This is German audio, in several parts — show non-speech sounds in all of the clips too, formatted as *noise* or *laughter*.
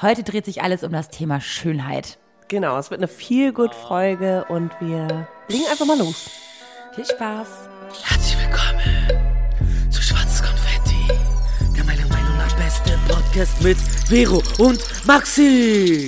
Heute dreht sich alles um das Thema Schönheit. Genau, es wird eine viel gut Folge und wir legen einfach mal los. Viel Spaß. Herzlich willkommen zu Schwarzes Konfetti, der meiner Meinung nach beste Podcast mit Vero und Maxi.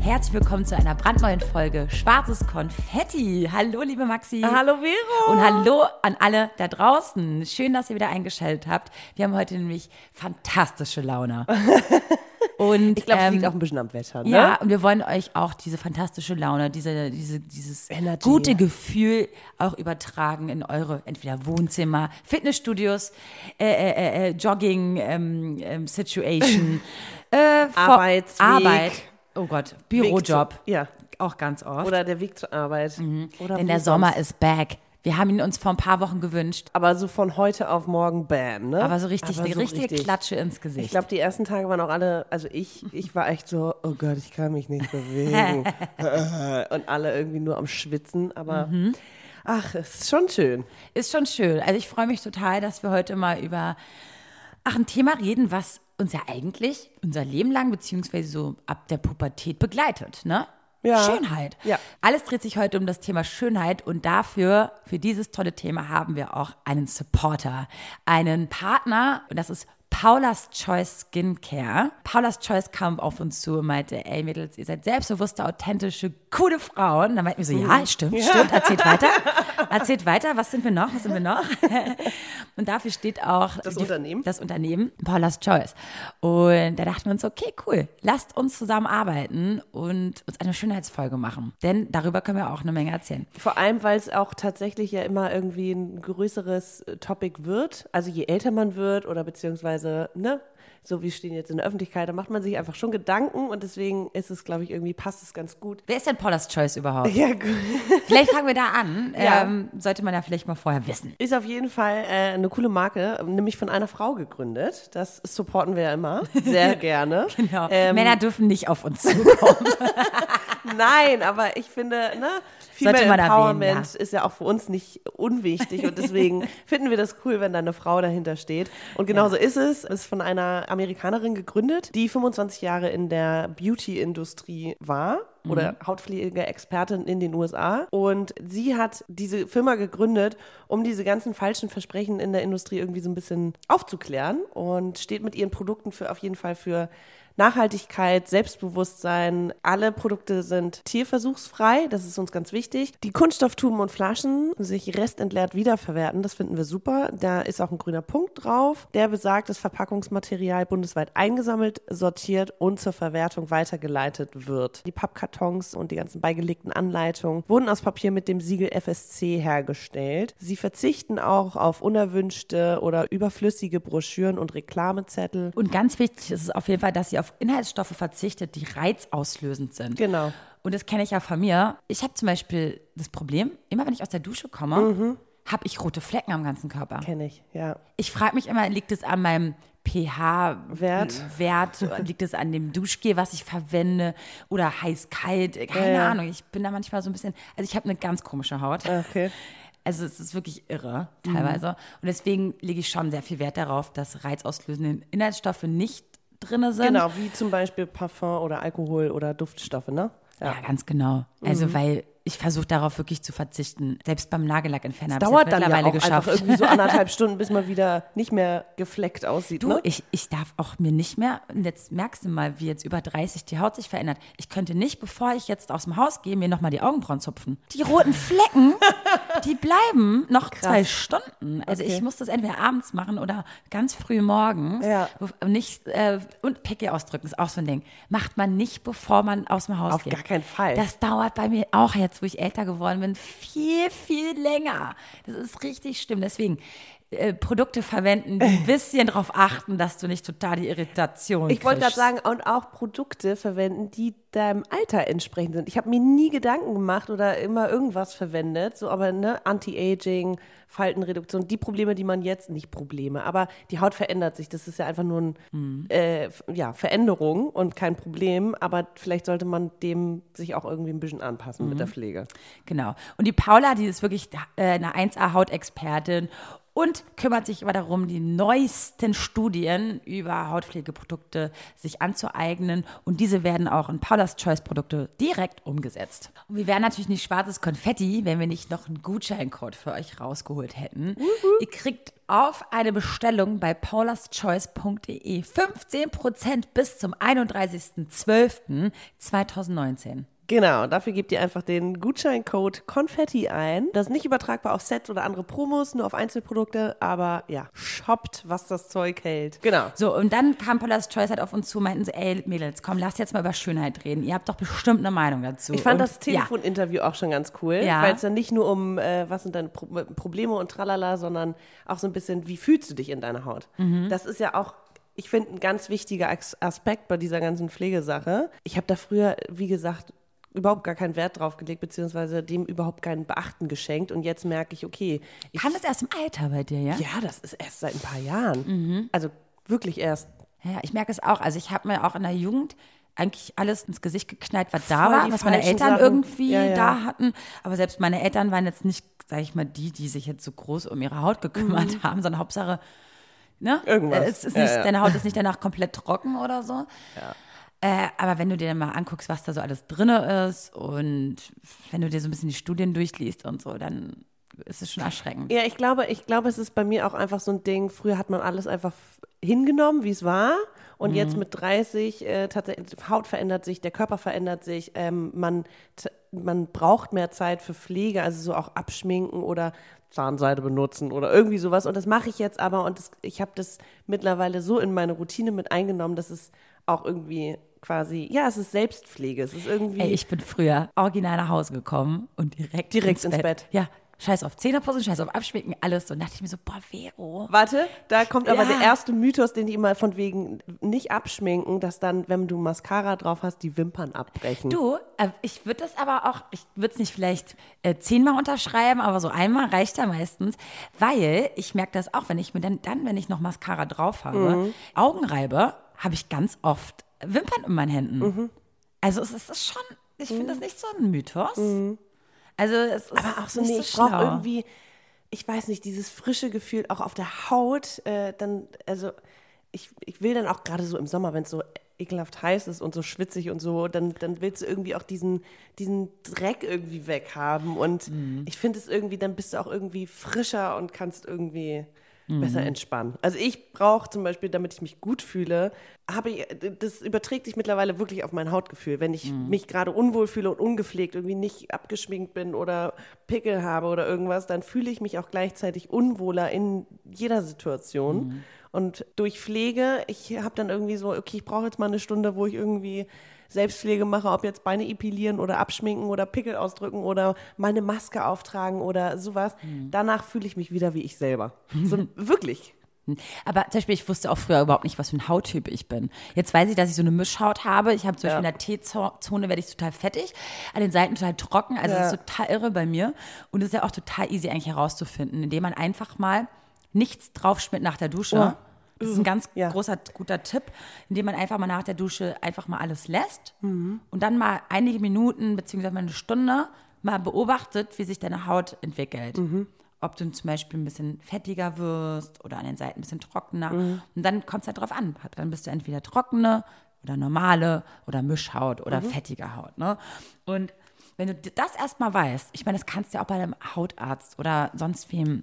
Herzlich willkommen zu einer brandneuen Folge Schwarzes Konfetti. Hallo, liebe Maxi. Hallo Vero. Und hallo an alle da draußen. Schön, dass ihr wieder eingeschaltet habt. Wir haben heute nämlich fantastische Laune. *laughs* Und, Ich glaube, es ähm, liegt auch ein bisschen am Wetter, ne? Ja, und wir wollen euch auch diese fantastische Laune, diese, diese, dieses Energy. gute Gefühl auch übertragen in eure entweder Wohnzimmer, Fitnessstudios, äh, äh, äh, äh, Jogging ähm, ähm, Situation, *laughs* äh, Arbeitsweg. Arbeit. Oh Gott, Bürojob. zu- Ja. Auch ganz oft. Oder der Weg zur Arbeit. Oder Denn der. Sommer ist back. Wir haben ihn uns vor ein paar Wochen gewünscht, Aber so von heute auf morgen, bam, ne? aber so richtig, Aber die so richtige richtig. Klatsche ins Gesicht. Ich glaube, die ersten Tage waren auch alle, also ich, ich war echt so, oh Gott, ich kann mich nicht bewegen. *laughs* Und alle irgendwie nur am Schwitzen, aber Mhm. ach, es ist schon schön. Ist schon schön. Also ich freue mich total, dass wir heute mal über ach, ein Thema reden, was uns ja eigentlich unser Leben lang, beziehungsweise so ab der Pubertät begleitet, ne? Ja. Schönheit. Ja. Alles dreht sich heute um das Thema Schönheit und dafür, für dieses tolle Thema, haben wir auch einen Supporter, einen Partner und das ist Paula's Choice Skincare. Paula's Choice kam auf uns zu und meinte, ey Mädels, ihr seid selbstbewusste, authentische, coole Frauen. Dann meinten wir so, ja, stimmt, stimmt, erzählt weiter. Erzählt weiter, was sind wir noch, was sind wir noch? *laughs* Und dafür steht auch Das die- Unternehmen? Das Unternehmen, Paula's Choice. Und da dachten wir uns, okay, cool, lasst uns zusammenarbeiten und uns eine Schönheitsfolge machen. Denn darüber können wir auch eine Menge erzählen. Vor allem, weil es auch tatsächlich ja immer irgendwie ein größeres Topic wird. Also je älter man wird oder beziehungsweise, ne, so wie stehen jetzt in der Öffentlichkeit, da macht man sich einfach schon Gedanken und deswegen ist es, glaube ich, irgendwie passt es ganz gut. Wer ist denn Paula's Choice überhaupt? Ja, gut. *laughs* Vielleicht fangen wir da an. Ja. Ähm, sollte man ja vielleicht mal vorher wissen. Ist auf jeden Fall äh, eine coole Marke, nämlich von einer Frau gegründet. Das supporten wir ja immer sehr *laughs* gerne. Genau. Ähm, Männer dürfen nicht auf uns zukommen. *laughs* Nein, aber ich finde, ne, Female man erwähnen, Empowerment ist ja auch für uns nicht unwichtig und deswegen finden wir das cool, wenn da eine Frau dahinter steht. Und genauso ist es. Es ist von einer Amerikanerin gegründet, die 25 Jahre in der Beauty-Industrie war oder Hautpflege-Expertin in den USA. Und sie hat diese Firma gegründet, um diese ganzen falschen Versprechen in der Industrie irgendwie so ein bisschen aufzuklären und steht mit ihren Produkten für auf jeden Fall für Nachhaltigkeit, Selbstbewusstsein. Alle Produkte sind tierversuchsfrei, das ist uns ganz wichtig. Die Kunststofftuben und Flaschen sich restentleert wiederverwerten, das finden wir super. Da ist auch ein grüner Punkt drauf, der besagt, dass Verpackungsmaterial bundesweit eingesammelt, sortiert und zur Verwertung weitergeleitet wird. Die Pappkartons und die ganzen beigelegten Anleitungen wurden aus Papier mit dem Siegel FSC hergestellt. Sie verzichten auch auf unerwünschte oder überflüssige Broschüren und Reklamezettel. Und ganz wichtig ist es auf jeden Fall, dass sie auf Inhaltsstoffe verzichtet, die reizauslösend sind. Genau. Und das kenne ich ja von mir. Ich habe zum Beispiel das Problem, immer wenn ich aus der Dusche komme, Mhm. habe ich rote Flecken am ganzen Körper. Kenne ich, ja. Ich frage mich immer, liegt es an meinem pH-Wert? Wert. *laughs* liegt es an dem Duschgel, was ich verwende? Oder heiß-kalt? Keine Ja. Ahnung. Ich bin da manchmal so ein bisschen. Also, ich habe eine ganz komische Haut. Okay. Also, es ist wirklich irre, Mhm. teilweise. Und deswegen lege ich schon sehr viel Wert darauf, dass reizauslösende Inhaltsstoffe nicht drin sind. Genau, wie zum Beispiel Parfum oder Alkohol oder Duftstoffe, ne? Ja, ganz genau. Also, Mhm. weil ich versuche darauf wirklich zu verzichten. Selbst beim Nagellackentferner habe ich Dauert es dann ja mittlerweile auch geschafft. einfach irgendwie so anderthalb *laughs* Stunden, bis man wieder nicht mehr gefleckt aussieht, Du, ne? ich, ich darf auch mir nicht mehr, und jetzt merkst du mal, wie jetzt über 30 die Haut sich verändert. Ich könnte nicht, bevor ich jetzt aus dem Haus gehe, mir nochmal die Augenbrauen zupfen. Die roten Flecken, *laughs* die bleiben noch zwei Stunden. Also ich Okay. muss das entweder abends machen oder ganz früh morgens. Ja. Und Nicht, äh, und Pickel ausdrücken ist auch so ein Ding. Macht man nicht, bevor man aus dem Haus Auf geht. gar keinen Fall. Das dauert bei mir auch jetzt, wo ich älter geworden bin, viel, viel länger. Das ist richtig schlimm. Deswegen äh, Produkte verwenden, die ein bisschen darauf achten, dass du nicht total die Irritation Ich wollte gerade sagen, und auch Produkte verwenden, die deinem Alter entsprechend sind. Ich habe mir nie Gedanken gemacht oder immer irgendwas verwendet, so aber ne, Anti-Aging, Faltenreduktion, die Probleme, die man jetzt, nicht Probleme, aber die Haut verändert sich. Das ist ja einfach nur ein, äh, f- ja, Veränderung und kein Problem, aber vielleicht sollte man dem sich auch irgendwie ein bisschen anpassen mit der Pflege. Genau. Und die Paula, die ist wirklich äh, eine 1A-Hautexpertin und kümmert sich aber darum, die neuesten Studien über Hautpflegeprodukte sich anzueignen und diese werden auch in Paula's Choice Produkte direkt umgesetzt. Und wir wären natürlich nicht schwarzes Konfetti, wenn wir nicht noch einen Gutscheincode für euch rausgeholt hätten. Ihr kriegt auf eine Bestellung bei paulaschoice.de 15% bis zum 31.12.2019. Genau, dafür gebt ihr einfach den Gutscheincode Konfetti ein. Das ist nicht übertragbar auf Sets oder andere Promos, nur auf Einzelprodukte, aber ja, shoppt, was das Zeug hält. Genau. So, und dann kam Paula's Choice halt auf uns zu, meinten so, ey Mädels, komm, lasst jetzt mal über Schönheit reden. Ihr habt doch bestimmt eine Meinung dazu. Ich fand und, das Telefoninterview auch schon ganz cool, Ja. weil es dann nicht nur um, äh, was sind deine Pro Probleme und tralala, sondern auch so ein bisschen, wie fühlst du dich in deiner Haut? Mhm. Das ist ja auch, ich finde, ein ganz wichtiger As- Aspekt bei dieser ganzen Pflegesache. Ich habe da früher, wie gesagt, überhaupt gar keinen Wert drauf gelegt, beziehungsweise dem überhaupt keinen Beachten geschenkt. Und jetzt merke ich, okay, ich, Kam das erst im Alter bei dir, ja? ja, das ist erst seit ein paar Jahren. Mhm. Also wirklich erst. Ja, ich merke es auch. Also ich habe mir auch in der Jugend eigentlich alles ins Gesicht geknallt, was da Voll war, die was meine Eltern Sachen. irgendwie Ja, ja. da hatten. Aber selbst meine Eltern waren jetzt nicht, sage ich mal, die, die sich jetzt so groß um ihre Haut gekümmert haben, sondern Hauptsache, ne? Mhm. Irgendwas. Es ist Ja, nicht, ja. Deine Haut ist nicht danach komplett trocken oder so. Äh, aber wenn du dir dann mal anguckst, was da so alles drin ist und wenn du dir so ein bisschen die Studien durchliest und so, dann ist es schon erschreckend. Ja, ich glaube, ich glaube, es ist bei mir auch einfach so ein Ding. Früher hat man alles einfach hingenommen, wie es war. Und jetzt mit 30, äh, tatsächlich, Haut verändert sich, der Körper verändert sich, ähm, man, man braucht mehr Zeit für Pflege, also so auch abschminken oder Zahnseide benutzen oder irgendwie sowas. Und das mache ich jetzt aber und das, ich habe das mittlerweile so in meine Routine mit eingenommen, dass es auch irgendwie quasi, ja, es ist Selbstpflege. Es ist irgendwie. Ey, ich bin früher original nach Hause gekommen und direkt, Direkt ins Bett. Ja, scheiß auf Zähneputzen, scheiß auf Abschminken, alles. Und dachte ich mir so, boah, Vero. Warte, da kommt aber Ja. der erste Mythos, den die immer von wegen nicht abschminken, dass dann, wenn du Mascara drauf hast, die Wimpern abbrechen. Du, äh, ich würde das aber auch, ich würde es nicht vielleicht äh, zehnmal unterschreiben, aber so einmal reicht ja meistens, weil ich merke das auch, wenn ich mir dann, dann wenn ich noch Mascara drauf habe, Mhm. Augenreibe, habe ich ganz oft Wimpern in meinen Händen. Mhm. Also es ist schon, ich finde das nicht so ein Mythos. Also es ist aber auch so, nicht nee, so ich brauche irgendwie, ich weiß nicht, dieses frische Gefühl auch auf der Haut, äh, dann, also ich, ich will dann auch gerade so im Sommer, wenn es so ekelhaft heiß ist und so schwitzig und so, dann, dann willst du irgendwie auch diesen, diesen Dreck irgendwie weghaben und Mhm. ich finde es irgendwie, dann bist du auch irgendwie frischer und kannst irgendwie Mhm. besser entspannen. Also ich brauche zum Beispiel, damit ich mich gut fühle, habe ich, das überträgt sich mittlerweile wirklich auf mein Hautgefühl. Wenn ich Mhm. mich gerade unwohl fühle und ungepflegt, irgendwie nicht abgeschminkt bin oder Pickel habe oder irgendwas, dann fühle ich mich auch gleichzeitig unwohler in jeder Situation. Mhm. Und durch Pflege, ich habe dann irgendwie so, okay, ich brauche jetzt mal eine Stunde, wo ich irgendwie Selbstpflege mache, ob jetzt Beine epilieren oder abschminken oder Pickel ausdrücken oder meine Maske auftragen oder sowas. Mhm. Danach fühle ich mich wieder wie ich selber. So, *laughs* wirklich. Aber zum Beispiel, ich wusste auch früher überhaupt nicht, was für ein Hauttyp ich bin. Jetzt weiß ich, dass ich so eine Mischhaut habe. Ich habe zum Beispiel in der T-Zone werde ich total fettig, an den Seiten total trocken. Also Ja. das ist total irre bei mir. Und es ist ja auch total easy eigentlich herauszufinden, indem man einfach mal nichts draufschmiert nach der Dusche. Das ist ein ganz Ja. großer, guter Tipp, indem man einfach mal nach der Dusche einfach mal alles lässt und dann mal einige Minuten beziehungsweise mal eine Stunde mal beobachtet, wie sich deine Haut entwickelt. Ob du zum Beispiel ein bisschen fettiger wirst oder an den Seiten ein bisschen trockener. Und dann kommt es halt drauf an. Dann bist du entweder trockene oder normale oder Mischhaut oder fettige Haut. Ne? Und wenn du das erstmal weißt, ich meine, das kannst du ja auch bei einem Hautarzt oder sonst wem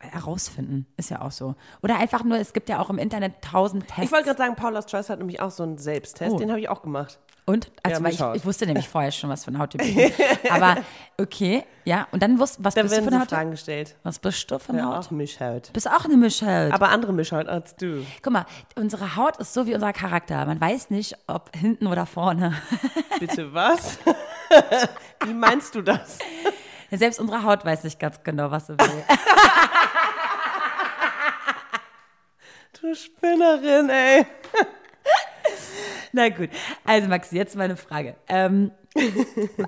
herausfinden. Ist ja auch so. Oder einfach nur, es gibt ja auch im Internet tausend Tests. Ich wollte gerade sagen, Paula's Choice hat nämlich auch so einen Selbsttest, Oh. den habe ich auch gemacht. Und? Also, Ja, ich, ich wusste nämlich vorher schon, was für ein Hauttyp *laughs* ich bin. Aber okay, ja. Und dann wusst was Da bist du für eine Haut? Fragen gestellt. Was bist du für eine Ja, Haut? auch Mischhaut. Bist auch eine Mischhaut. Aber andere Mischhaut als du. Guck mal, unsere Haut ist so wie unser Charakter. Man weiß nicht, ob hinten oder vorne. Bitte was? *laughs* Wie meinst du das? *laughs* Selbst unsere Haut weiß nicht ganz genau, was sie will. *laughs* Du Spinnerin, ey. Na gut. Also Maxi, jetzt meine Frage. Ähm,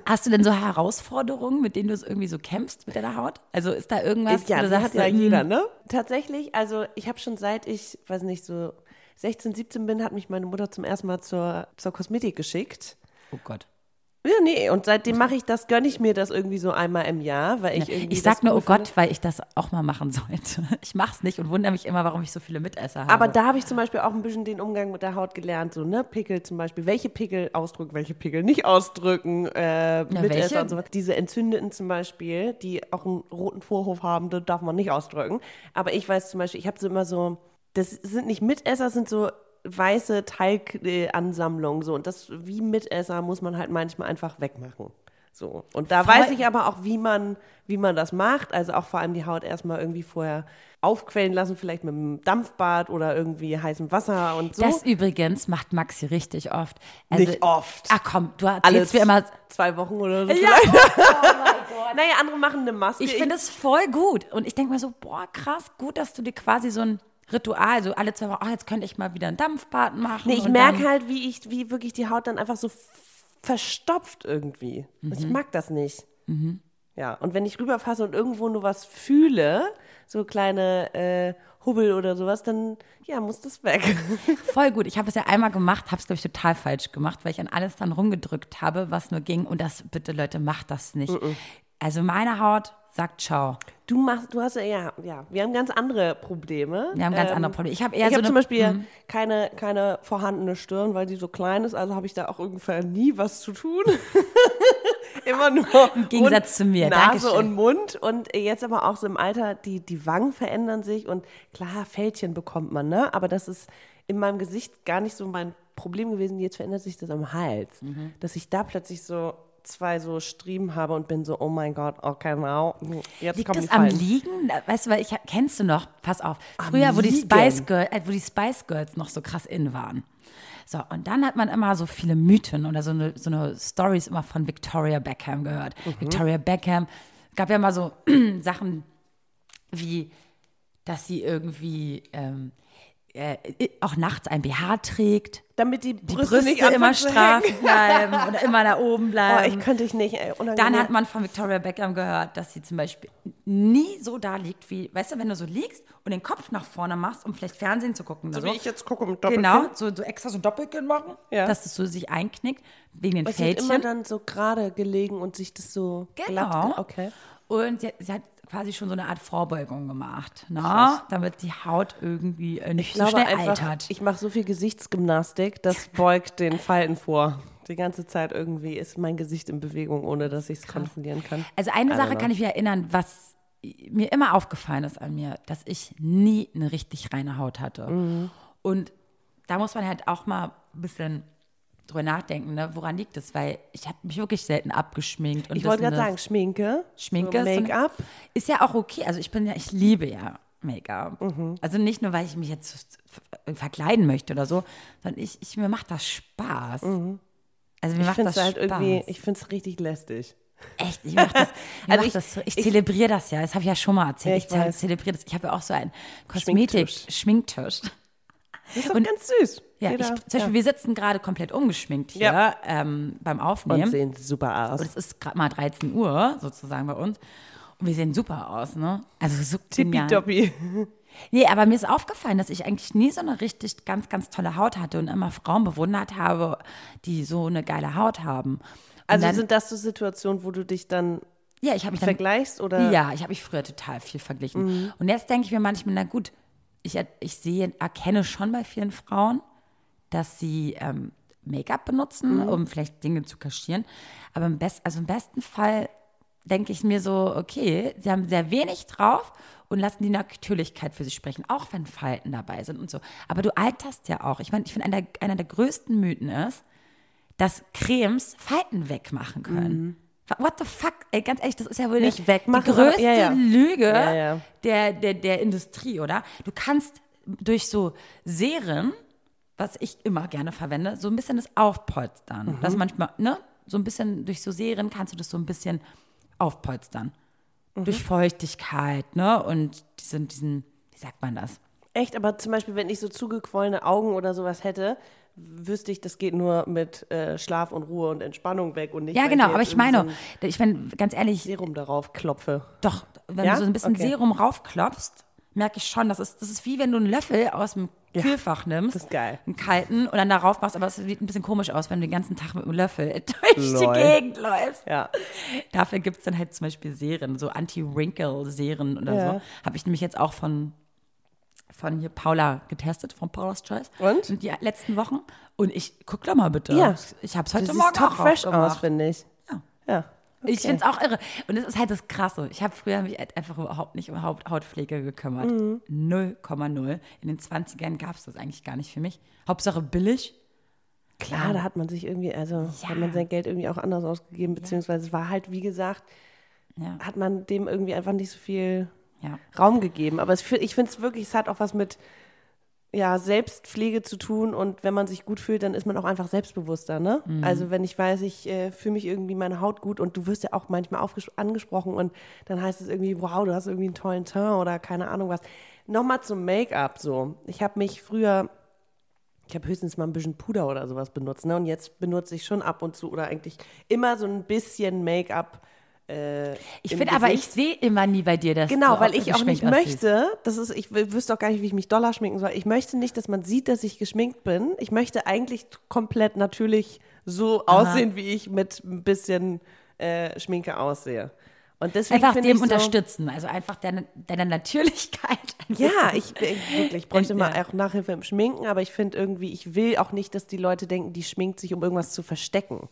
hast du denn so Herausforderungen, mit denen du so irgendwie so kämpfst mit deiner Haut? Also ist da irgendwas, ja, wo du das sagst, hat ja jeder, ne? Tatsächlich, also ich habe schon seit ich, weiß nicht, so 16, 17 bin, hat mich meine Mutter zum ersten Mal zur, zur Kosmetik geschickt. Oh Gott. Ja, nee, und seitdem mache ich das, gönne ich mir das irgendwie so einmal im Jahr, weil ich irgendwie. Ich sag nur, oh Gott, finde. weil ich das auch mal machen *laughs* sollte. Ich mach's nicht und wundere mich immer, warum ich so viele Mitesser habe. Aber da habe ich zum Beispiel auch ein bisschen den Umgang mit der Haut gelernt, so, ne, Pickel zum Beispiel. Welche Pickel ausdrücken, welche Pickel nicht ausdrücken, äh, Mitesser welche? und so was. Diese Entzündeten zum Beispiel, die auch einen roten Vorhof haben, das darf man nicht ausdrücken. Aber ich weiß zum Beispiel, ich habe so immer so, das sind nicht Mitesser, das sind so weiße Teigansammlungen, so. Und das, wie Mitesser, muss man halt manchmal einfach wegmachen. So. Und da Voll. weiß ich aber auch, wie man, wie man das macht. Also auch vor allem die Haut erstmal irgendwie vorher aufquellen lassen, vielleicht mit einem Dampfbad oder irgendwie heißem Wasser und so. Das übrigens macht Maxi richtig oft. Also, Nicht oft. Ach komm, du erzählst mir immer. zwei Wochen oder so. Ja, vielleicht. *laughs* oh, oh Gott. Naja, andere machen eine Maske. Ich finde es voll gut. Und ich denke mir so, boah, krass, gut, dass du dir quasi so ein Ritual, so alle zwei Wochen, ach, jetzt könnte ich mal wieder ein Dampfbad machen. Nee, ich merke halt, wie ich, wie wirklich die Haut dann einfach so verstopft irgendwie. Ich Mhm. mag das nicht. Ja, und wenn ich rüberfasse und irgendwo nur was fühle, so kleine äh, Hubbel oder sowas, dann ja, muss das weg. *laughs* Voll gut. Ich habe es ja einmal gemacht, habe es, glaube ich, total falsch gemacht, weil ich an alles dann rumgedrückt habe, was nur ging. Und das, bitte Leute, macht das nicht. Also meine Haut sagt ciao. Du machst, du hast ja, ja, ja, wir haben ganz andere Probleme. Wir haben ganz Ähm, andere Probleme. Ich habe eher ich so habe eine, zum Beispiel keine, keine vorhandene Stirn, weil die so klein ist, also habe ich da auch ungefähr nie was zu tun. *laughs* Immer nur Im Gegensatz zu mir. Nase Dankeschön. und Mund und jetzt aber auch so im Alter, die, die Wangen verändern sich und klar, Fältchen bekommt man, ne? Aber das ist in meinem Gesicht gar nicht so mein Problem gewesen. Jetzt verändert sich das am Hals. Mhm. Dass ich da plötzlich so zwei so Striemen habe und bin so, oh mein Gott, okay, wow, jetzt Liegt das am. Liegen? Weißt du, weil ich kennst du noch, pass auf, früher, wo die? Spice Girls, äh, wo die Spice Girls noch so krass in waren. So, und dann hat man immer so viele Mythen oder so eine, so eine Stories immer von Victoria Beckham gehört. Mhm. Victoria Beckham gab ja mal so *clears throat* Sachen wie, dass sie irgendwie ähm, äh, auch nachts ein BH trägt, Damit die die Brüste, Brüste, nicht immer straff bleiben *laughs* oder immer da oben Oh, bleiben. ich könnte ich nicht, ey. Dann hat man von Victoria Beckham gehört, dass sie zum Beispiel nie so da liegt, wie, weißt du, wenn du so liegst und den Kopf nach vorne machst, um vielleicht Fernsehen zu gucken. oder so wie ich jetzt gucke mit Doppelkinn. Genau, so, so extra so Doppelkinn machen, Ja. dass das so sich einknickt, wegen den Es wird immer Fältchen. dann so gerade gelegen und sich das so Genau. glatt. Okay. Und sie, sie hat quasi schon so eine Art Vorbeugung gemacht, ne? damit die Haut irgendwie äh, nicht Ich so schnell einfach, altert. ich mache so viel Gesichtsgymnastik, das beugt den Falten vor. Die ganze Zeit irgendwie ist mein Gesicht in Bewegung, ohne dass ich es kontrollieren kann. Also eine Sache kann ich mich erinnern, was mir immer aufgefallen ist an mir, dass ich nie eine richtig reine Haut hatte. Mhm. Und da muss man halt auch mal ein bisschen drüber nachdenken, ne? woran liegt es? Weil ich habe mich wirklich selten abgeschminkt. Und Ich das wollte gerade eine- sagen, Schminke, Schminke so Make-up. ist ja auch okay. Also ich bin ja, ich liebe ja Make-up. Mhm. Also nicht nur, weil ich mich jetzt ver- verkleiden möchte oder so, sondern ich, ich mir macht das Spaß. Also mir Mhm. Ich macht das halt Spaß. irgendwie, ich finde es richtig lästig. Echt, ich mach das, *laughs* ich, Also ich- das so, ich, ich- zelebriere das ja. Das habe ich ja schon mal erzählt. Ja, ich ich zelebriere das. Ich habe ja auch so einen Schminktisch. Kosmetik-Schminktisch. Das ist doch Und- ganz süß. Ja, Jeder- ich, zum Beispiel, wir sitzen gerade komplett ungeschminkt hier Ja. ähm, beim und Aufnehmen. sehen super aus. Und es ist gerade mal 13 Uhr sozusagen bei uns. Und wir sehen super aus, ne? Also so. Tippitoppi. Nee, aber mir ist aufgefallen, dass ich eigentlich nie so eine richtig ganz, ganz tolle Haut hatte und immer Frauen bewundert habe, die so eine geile Haut haben. Und Also dann, sind das so Situationen, wo du dich dann ja, ich habe mich dann vergleichst oder? Ja, ich habe mich früher total viel verglichen. Und jetzt denke ich mir manchmal, na gut, ich, ich sehe, erkenne schon bei vielen Frauen, dass sie ähm, Make-up benutzen, um vielleicht Dinge zu kaschieren. Aber im, best, also im besten Fall denke ich mir so, okay, sie haben sehr wenig drauf und lassen die Natürlichkeit für sich sprechen, auch wenn Falten dabei sind und so. Aber du alterst ja auch. Ich meine, ich finde, einer, einer der größten Mythen ist, dass Cremes Falten wegmachen können. What the fuck? Ey, ganz ehrlich, das ist ja wohl Nicht die wegmachen, größte aber- ja, ja. Lüge ja. Der, der, der Industrie, oder? Du kannst durch so Serien, was ich immer gerne verwende, so ein bisschen das aufpolstern. Mhm. Das manchmal, ne? So ein bisschen durch so Serien kannst du das so ein bisschen aufpolstern. Mhm. Durch Feuchtigkeit, ne? Und diesen, diesen, wie sagt man das? Echt, aber zum Beispiel, wenn ich so zugequollene Augen oder sowas hätte, wüsste ich, das geht nur mit äh, Schlaf und Ruhe und Entspannung weg und nicht, Ja, genau, aber ich meine, so ich meine, ganz ehrlich, Serum darauf klopfe. Doch, wenn Ja? du so ein bisschen Okay. Serum raufklopfst, merke ich schon, das ist, das ist wie wenn du einen Löffel aus dem Kühlfach nimmst. das ist geil. Einen kalten und dann darauf machst, aber es sieht ein bisschen komisch aus, wenn du den ganzen Tag mit einem Löffel *laughs* durch Lol. die Gegend läufst. Ja. Dafür gibt es dann halt zum Beispiel Serien, so Anti-Wrinkle-Serien oder Ja. so. Habe ich nämlich jetzt auch von, von hier Paula getestet, von Paula's Choice. Und? Die letzten Wochen. Und ich, guck doch mal bitte. Ja. Ich habe es heute Morgen top auch fresh aus, finde ich. Ja. Ja. Ich Okay. finde es auch irre. Und es ist halt das Krasse. Ich habe früher mich halt einfach überhaupt nicht um Haut Hautpflege gekümmert. Mhm. 0,0. In den 20ern gab es das eigentlich gar nicht für mich. Hauptsache billig. Klar, da hat man sich irgendwie, also Ja. hat man sein Geld irgendwie auch anders ausgegeben, beziehungsweise es war halt, wie gesagt, Ja. hat man dem irgendwie einfach nicht so viel ja. Raum gegeben. Aber es, ich finde es wirklich, es hat auch was mit ja, Selbstpflege zu tun und wenn man sich gut fühlt, dann ist man auch einfach selbstbewusster, ne? Also wenn ich weiß, ich äh, fühle mich irgendwie meine Haut gut und du wirst ja auch manchmal angesprochen und dann heißt es irgendwie, wow, du hast irgendwie einen tollen Teint oder keine Ahnung was. Nochmal zum Make-up so. Ich habe mich früher ich habe höchstens mal ein bisschen Puder oder sowas benutzt, ne? Und jetzt benutze ich schon ab und zu oder eigentlich immer so ein bisschen Make-up. Äh, Ich finde aber, ich sehe immer nie bei dir, dass Genau, du weil ich auch nicht möchte, das ist, ich wüsste auch gar nicht, wie ich mich doller schminken soll. Ich möchte nicht, dass man sieht, dass ich geschminkt bin. Ich möchte eigentlich komplett natürlich so aussehen, wie ich mit ein bisschen äh, Schminke aussehe. Und deswegen Einfach dem so, unterstützen, also einfach deine, deine Natürlichkeit. Ja, ich, ich wirklich ich bräuchte mal Ja. auch Nachhilfe im Schminken, aber ich finde irgendwie, ich will auch nicht, dass die Leute denken, die schminkt sich, um irgendwas zu verstecken.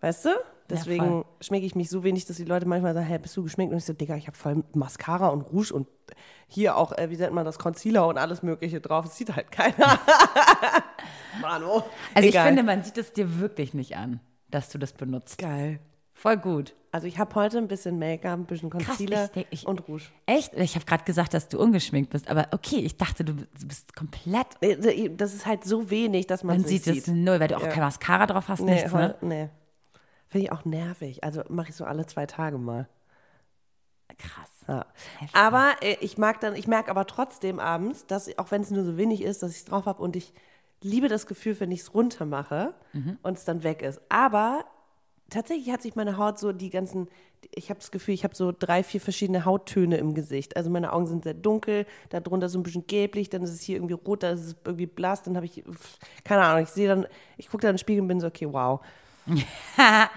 Weißt du? Deswegen voll. schminke ich mich so wenig, dass die Leute manchmal sagen, hey, bist du geschminkt? Und ich so, Digga, ich habe voll Mascara und Rouge und hier auch, äh, wie nennt man das, Concealer und alles mögliche drauf. Es sieht halt keiner. *laughs* Mano. Also Egal. ich finde, man sieht es dir wirklich nicht an, dass du das benutzt. geil. Voll gut. Also ich habe heute ein bisschen Make-up, ein bisschen Krass, Concealer ich denk- ich- und Rouge. Echt? Ich habe gerade gesagt, dass du ungeschminkt bist, aber okay, ich dachte, du bist komplett. Äh, Das ist halt so wenig, dass man Man es sieht es sieht. null, weil du auch Ja. kein Mascara drauf hast, Nee, nichts, ne? nee. Finde ich auch nervig. Also mache ich so alle zwei Tage mal. Krass. Ja. Aber äh, ich mag dann, ich merke aber trotzdem abends, dass auch wenn es nur so wenig ist, dass ich es drauf habe und ich liebe das Gefühl, wenn ich es runter mache und es dann weg ist. Aber tatsächlich hat sich meine Haut so die ganzen, ich habe das Gefühl, ich habe so drei, vier verschiedene Hauttöne im Gesicht. Also meine Augen sind sehr dunkel, darunter so ein bisschen gelblich, dann ist es hier irgendwie rot, da ist es irgendwie blass, dann habe ich, keine Ahnung, ich sehe dann, ich gucke dann in den Spiegel und bin so, okay, wow. *laughs*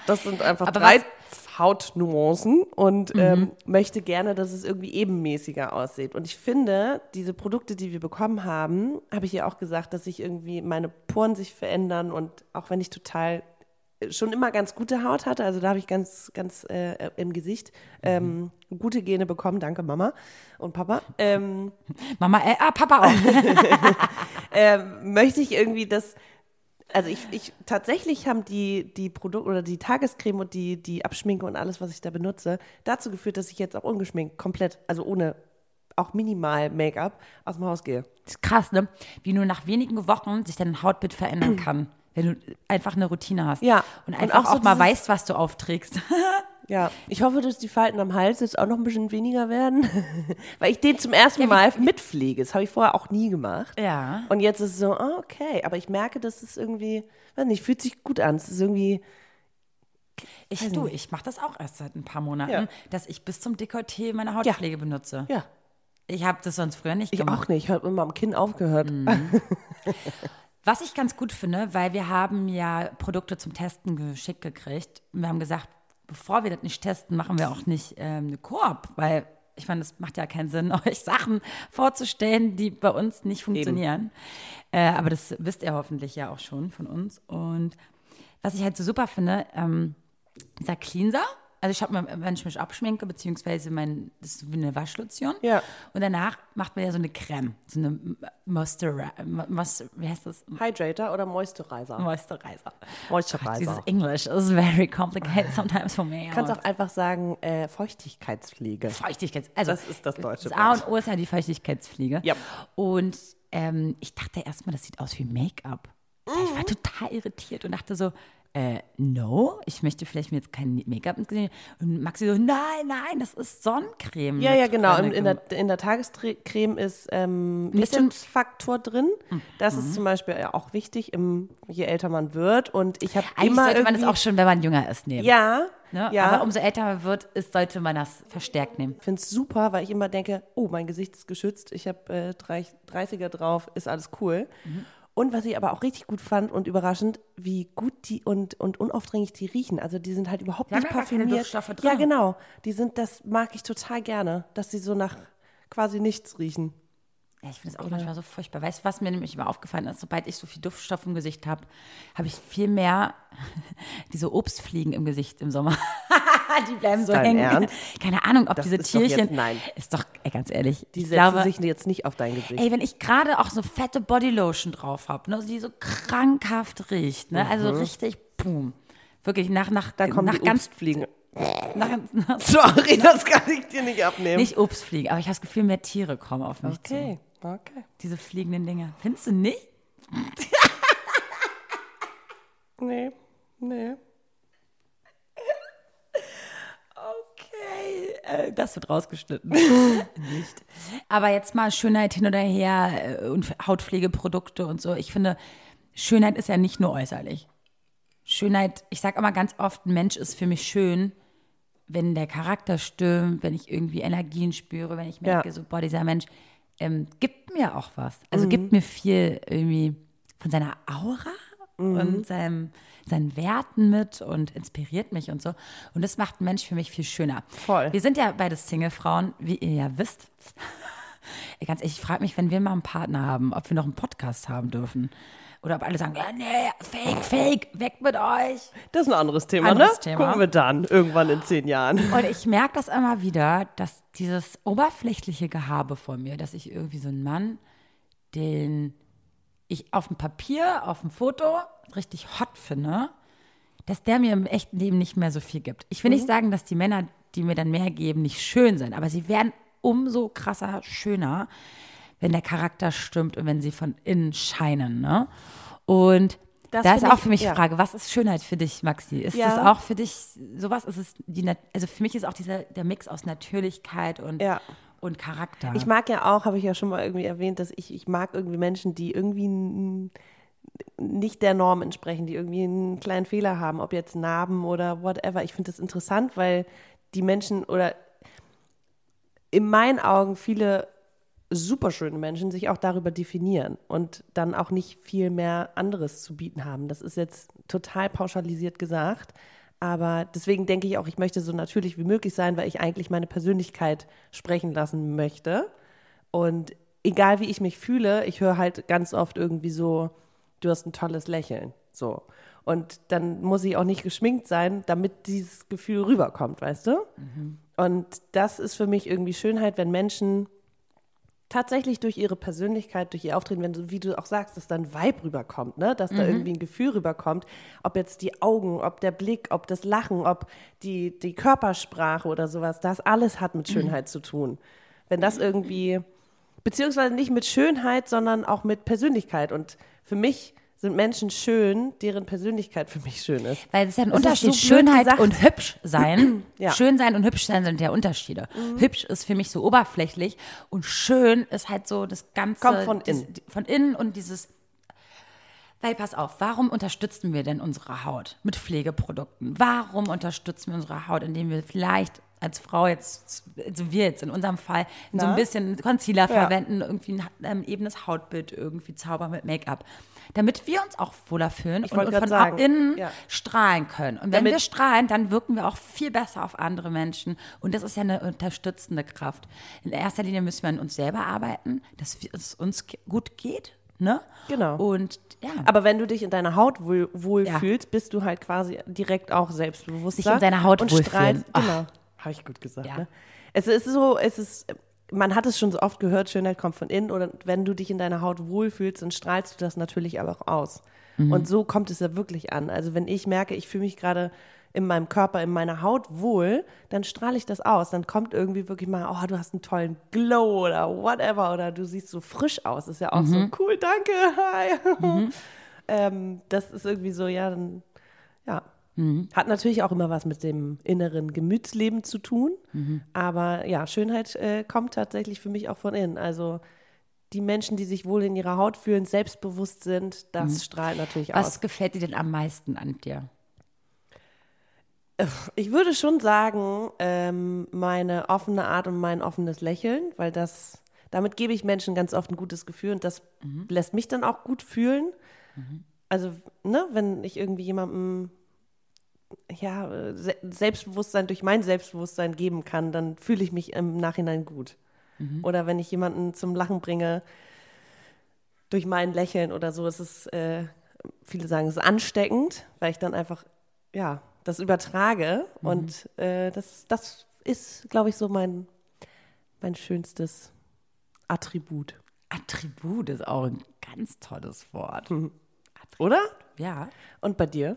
Das sind einfach Aber drei Hautnuancen und ähm, möchte gerne, dass es irgendwie ebenmäßiger aussieht. Und ich finde, diese Produkte, die wir bekommen haben, habe ich ja auch gesagt, dass sich irgendwie meine Poren sich verändern und auch wenn ich total schon immer ganz gute Haut hatte, also da habe ich ganz, ganz äh, im Gesicht ähm, gute Gene bekommen, danke Mama und Papa. Ähm, *laughs* Mama, äh, ah, Papa auch. *laughs* ähm, möchte ich irgendwie das. Also ich, ich tatsächlich haben die, die Produkte oder die Tagescreme und die, die Abschminke und alles, was ich da benutze, dazu geführt, dass ich jetzt auch ungeschminkt, komplett, also ohne auch minimal Make-up aus dem Haus gehe. Das ist krass, ne? Wie nur nach wenigen Wochen sich dein Hautbild verändern *clears throat* kann, wenn du einfach eine Routine hast. Ja. Und Und einfach auch so auch, mal weißt, was du aufträgst. *laughs* Ja, ich hoffe, dass die Falten am Hals jetzt auch noch ein bisschen weniger werden, *laughs* weil ich den zum ersten Mal mitpflege. Das habe ich vorher auch nie gemacht. Ja. Und jetzt ist es so, ah, okay, aber ich merke, dass es irgendwie, weiß nicht, fühlt sich gut an. Es ist irgendwie, Ich, du, ich mache das auch erst seit ein paar Monaten, Ja. dass ich bis zum Dekolleté meine Hautpflege benutze. ja, Ich habe das sonst früher nicht ich gemacht. auch nicht. Ich habe immer am Kinn aufgehört. *laughs* Was ich ganz gut finde, weil wir haben ja Produkte zum Testen geschickt gekriegt. Wir haben gesagt, bevor wir das nicht testen, machen wir auch nicht ähm, eine Koop, weil ich meine, es macht ja keinen Sinn, *laughs* euch Sachen vorzustellen, die bei uns nicht funktionieren. Äh, aber das wisst ihr hoffentlich ja auch schon von uns. Und was ich halt so super finde, ähm, dieser Cleanser, also ich habe mal, wenn ich mich abschminke, beziehungsweise mein, das ist wie eine Waschlotion. Ja. Und danach macht man ja so eine Creme, so eine Moisturizer, wie heißt das? Hydrator oder Moisturizer? Moisturizer. Moisturizer. Dieses English is very complicated sometimes for me. Du kannst auch einfach sagen, äh, Feuchtigkeitspflege. Feuchtigkeits, also Das ist das deutsche Das A und O ist ja die Feuchtigkeitspflege. Ja. Und ähm, ich dachte erstmal, das sieht aus wie Make-up. Ich war total irritiert und dachte so, äh, no, ich möchte vielleicht mir jetzt kein Make-up ins Gesicht. Und Maxi so, nein, nein, das ist Sonnencreme. Ja, ja, genau. drin. In, in, der, in der Tagescreme ist ähm, Lichtfaktor drin. Das ist zum Beispiel auch wichtig, im, je älter man wird. Und ich habe immer sollte man das auch schon, wenn man jünger ist, nehmen. Ja, Ne? ja. Aber umso älter man wird, ist, sollte man das verstärkt nehmen. Ich finde es super, weil ich immer denke, oh, mein Gesicht ist geschützt, ich habe äh, 30 30er drauf, ist alles cool. Mhm. Und was ich aber auch richtig gut fand und überraschend, wie gut die und, und unaufdringlich die riechen. Also die sind halt überhaupt nicht ja keine parfümiert. Ja, genau. Die sind, das mag ich total gerne, dass sie so nach quasi nichts riechen. Ja, ich finde es auch manchmal so furchtbar. Weißt du, was mir nämlich immer aufgefallen ist? Sobald ich so viel Duftstoff im Gesicht habe, habe ich viel mehr *laughs* diese Obstfliegen im Gesicht im Sommer. *laughs* *laughs* die bleiben so hängen. Ernst? Keine Ahnung, ob Das diese ist doch jetzt- Tierchen. nein. Ist doch, ey, ganz ehrlich. Die setzen glaube, sich jetzt nicht auf dein Gesicht. Ey, wenn ich gerade auch so fette Bodylotion drauf habe, ne, die so krankhaft riecht, ne, also richtig, boom. Wirklich nach, nach, Mhm. da kommen nach ganz, Obstfliegen. *laughs* nach, nach, *laughs* Sorry, das kann ich dir nicht abnehmen. nicht Obstfliegen, aber ich habe das Gefühl, mehr Tiere kommen auf mich zu. okay, okay. Diese fliegenden Dinger. Findest du nicht? Nee, nee. Okay, äh, das wird rausgeschnitten. *laughs* *laughs* Nicht. Aber jetzt mal Schönheit hin oder her äh, und Hautpflegeprodukte und so. Ich finde, Schönheit ist ja nicht nur äußerlich. Schönheit, ich sage immer ganz oft, ein Mensch ist für mich schön, wenn der Charakter stimmt, wenn ich irgendwie Energien spüre, wenn ich merke, Ja. so, boah, dieser Mensch ähm, gibt mir auch was. Also gibt mir viel irgendwie von seiner Aura und seinem, seinen Werten mit und inspiriert mich und so. Und das macht einen Mensch für mich viel schöner. Voll. Wir sind ja beide Single-Frauen, wie ihr ja wisst. *laughs* Ganz ehrlich, ich frage mich, wenn wir mal einen Partner haben, ob wir noch einen Podcast haben dürfen. Oder ob alle sagen, ja, nee, fake, fake, weg mit euch. Das ist ein anderes Thema, Anderes ne? Thema. Gucken wir dann, irgendwann in zehn Jahren. Und ich merke das immer wieder, dass dieses oberflächliche Gehabe von mir, dass ich irgendwie so einen Mann, den ich auf dem Papier, auf dem Foto richtig hot finde, dass der mir im echten Leben nicht mehr so viel gibt. Ich will nicht sagen, dass die Männer, die mir dann mehr geben, nicht schön sind, aber sie werden umso krasser schöner, wenn der Charakter stimmt und wenn sie von innen scheinen. Ne? Und Das da ist auch ich- für mich ja. die Frage, was ist Schönheit für dich, Maxi? Ist Ja. das auch für dich sowas? Ist es die, also für mich ist auch dieser der Mix aus Natürlichkeit und, Ja. Und Charakter. Ich mag ja auch, habe ich ja schon mal irgendwie erwähnt, dass ich, ich mag irgendwie Menschen, die irgendwie nicht der Norm entsprechen, die irgendwie einen kleinen Fehler haben, ob jetzt Narben oder whatever. Ich finde das interessant, weil die Menschen oder in meinen Augen viele superschöne Menschen sich auch darüber definieren und dann auch nicht viel mehr anderes zu bieten haben. Das ist jetzt total pauschalisiert gesagt, aber deswegen denke ich auch, ich möchte so natürlich wie möglich sein, weil ich eigentlich meine Persönlichkeit sprechen lassen möchte. Und egal wie ich mich fühle, ich höre halt ganz oft irgendwie so, du hast ein tolles Lächeln. So. Und dann muss ich auch nicht geschminkt sein, damit dieses Gefühl rüberkommt, weißt du? Und das ist für mich irgendwie Schönheit, wenn Menschen tatsächlich durch ihre Persönlichkeit, durch ihr Auftreten, wenn du, wie du auch sagst, dass da ein Vibe rüberkommt, ne? dass da irgendwie ein Gefühl rüberkommt, ob jetzt die Augen, ob der Blick, ob das Lachen, ob die, die Körpersprache oder sowas, das alles hat mit Schönheit zu tun. Wenn das irgendwie, beziehungsweise nicht mit Schönheit, sondern auch mit Persönlichkeit. Und für mich sind Menschen schön, deren Persönlichkeit für mich schön ist. Weil es ist ja ein Das Unterschied. so Schönheit gesagt. und hübsch sein. *clears throat* Ja. Mhm. Schön sein und hübsch sein sind ja Unterschiede. Hübsch ist für mich so oberflächlich und schön ist halt so das Ganze. Kommt von innen. Von innen und dieses. Weil pass auf, warum unterstützen wir denn unsere Haut mit Pflegeprodukten? Warum unterstützen wir unsere Haut, indem wir vielleicht als Frau jetzt, also wir jetzt in unserem Fall, so ein Na? bisschen Concealer Ja. verwenden, irgendwie ein ähm, ebenes Hautbild irgendwie zaubern mit Make-up. Damit wir uns auch wohler fühlen Ich und, von sagen, innen ja. strahlen können. Und wenn Damit- wir strahlen, dann wirken wir auch viel besser auf andere Menschen. Und das ist ja eine unterstützende Kraft. In erster Linie müssen wir an uns selber arbeiten, dass es uns gut geht. Ne? Genau. Und ja, Aber wenn du dich in deiner Haut wohl, wohl Ja. fühlst, bist du halt quasi direkt auch selbstbewusster. Sich in seiner Haut und wohlfühlen. strahlst. Genau. Habe ich gut gesagt. Ja. Ne? Es ist so, es ist, man hat es schon so oft gehört, Schönheit kommt von innen. Oder wenn du dich in deiner Haut wohlfühlst, dann strahlst du das natürlich aber auch aus. Mhm. Und so kommt es ja wirklich an. Also wenn ich merke, ich fühle mich gerade in meinem Körper, in meiner Haut wohl, dann strahle ich das aus. Dann kommt irgendwie wirklich mal, oh, du hast einen tollen Glow oder whatever oder du siehst so frisch aus. Ist ja auch Mhm. so cool, danke, hi. *laughs* Ähm, das ist irgendwie so, ja, dann, ja. Mhm. Hat natürlich auch immer was mit dem inneren Gemütsleben zu tun. Mhm. Aber ja, Schönheit äh, kommt tatsächlich für mich auch von innen. Also die Menschen, die sich wohl in ihrer Haut fühlen, selbstbewusst sind, das strahlt natürlich Mhm. Was aus. gefällt dir denn am meisten an dir? Ich würde schon sagen, ähm, meine offene Art und mein offenes Lächeln, weil das, damit gebe ich Menschen ganz oft ein gutes Gefühl und das lässt mich dann auch gut fühlen. Also, ne, wenn ich irgendwie jemandem ja, Se Selbstbewusstsein durch mein Selbstbewusstsein geben kann, dann fühle ich mich im Nachhinein gut. Oder wenn ich jemanden zum Lachen bringe durch mein Lächeln oder so, es ist, äh, viele sagen, es ist ansteckend, weil ich dann einfach, ja, das übertrage. Und äh, das, das ist, glaube ich, so mein, mein schönstes Attribut. Attribut ist auch ein ganz tolles Wort. *laughs* Oder? Ja. Und bei dir?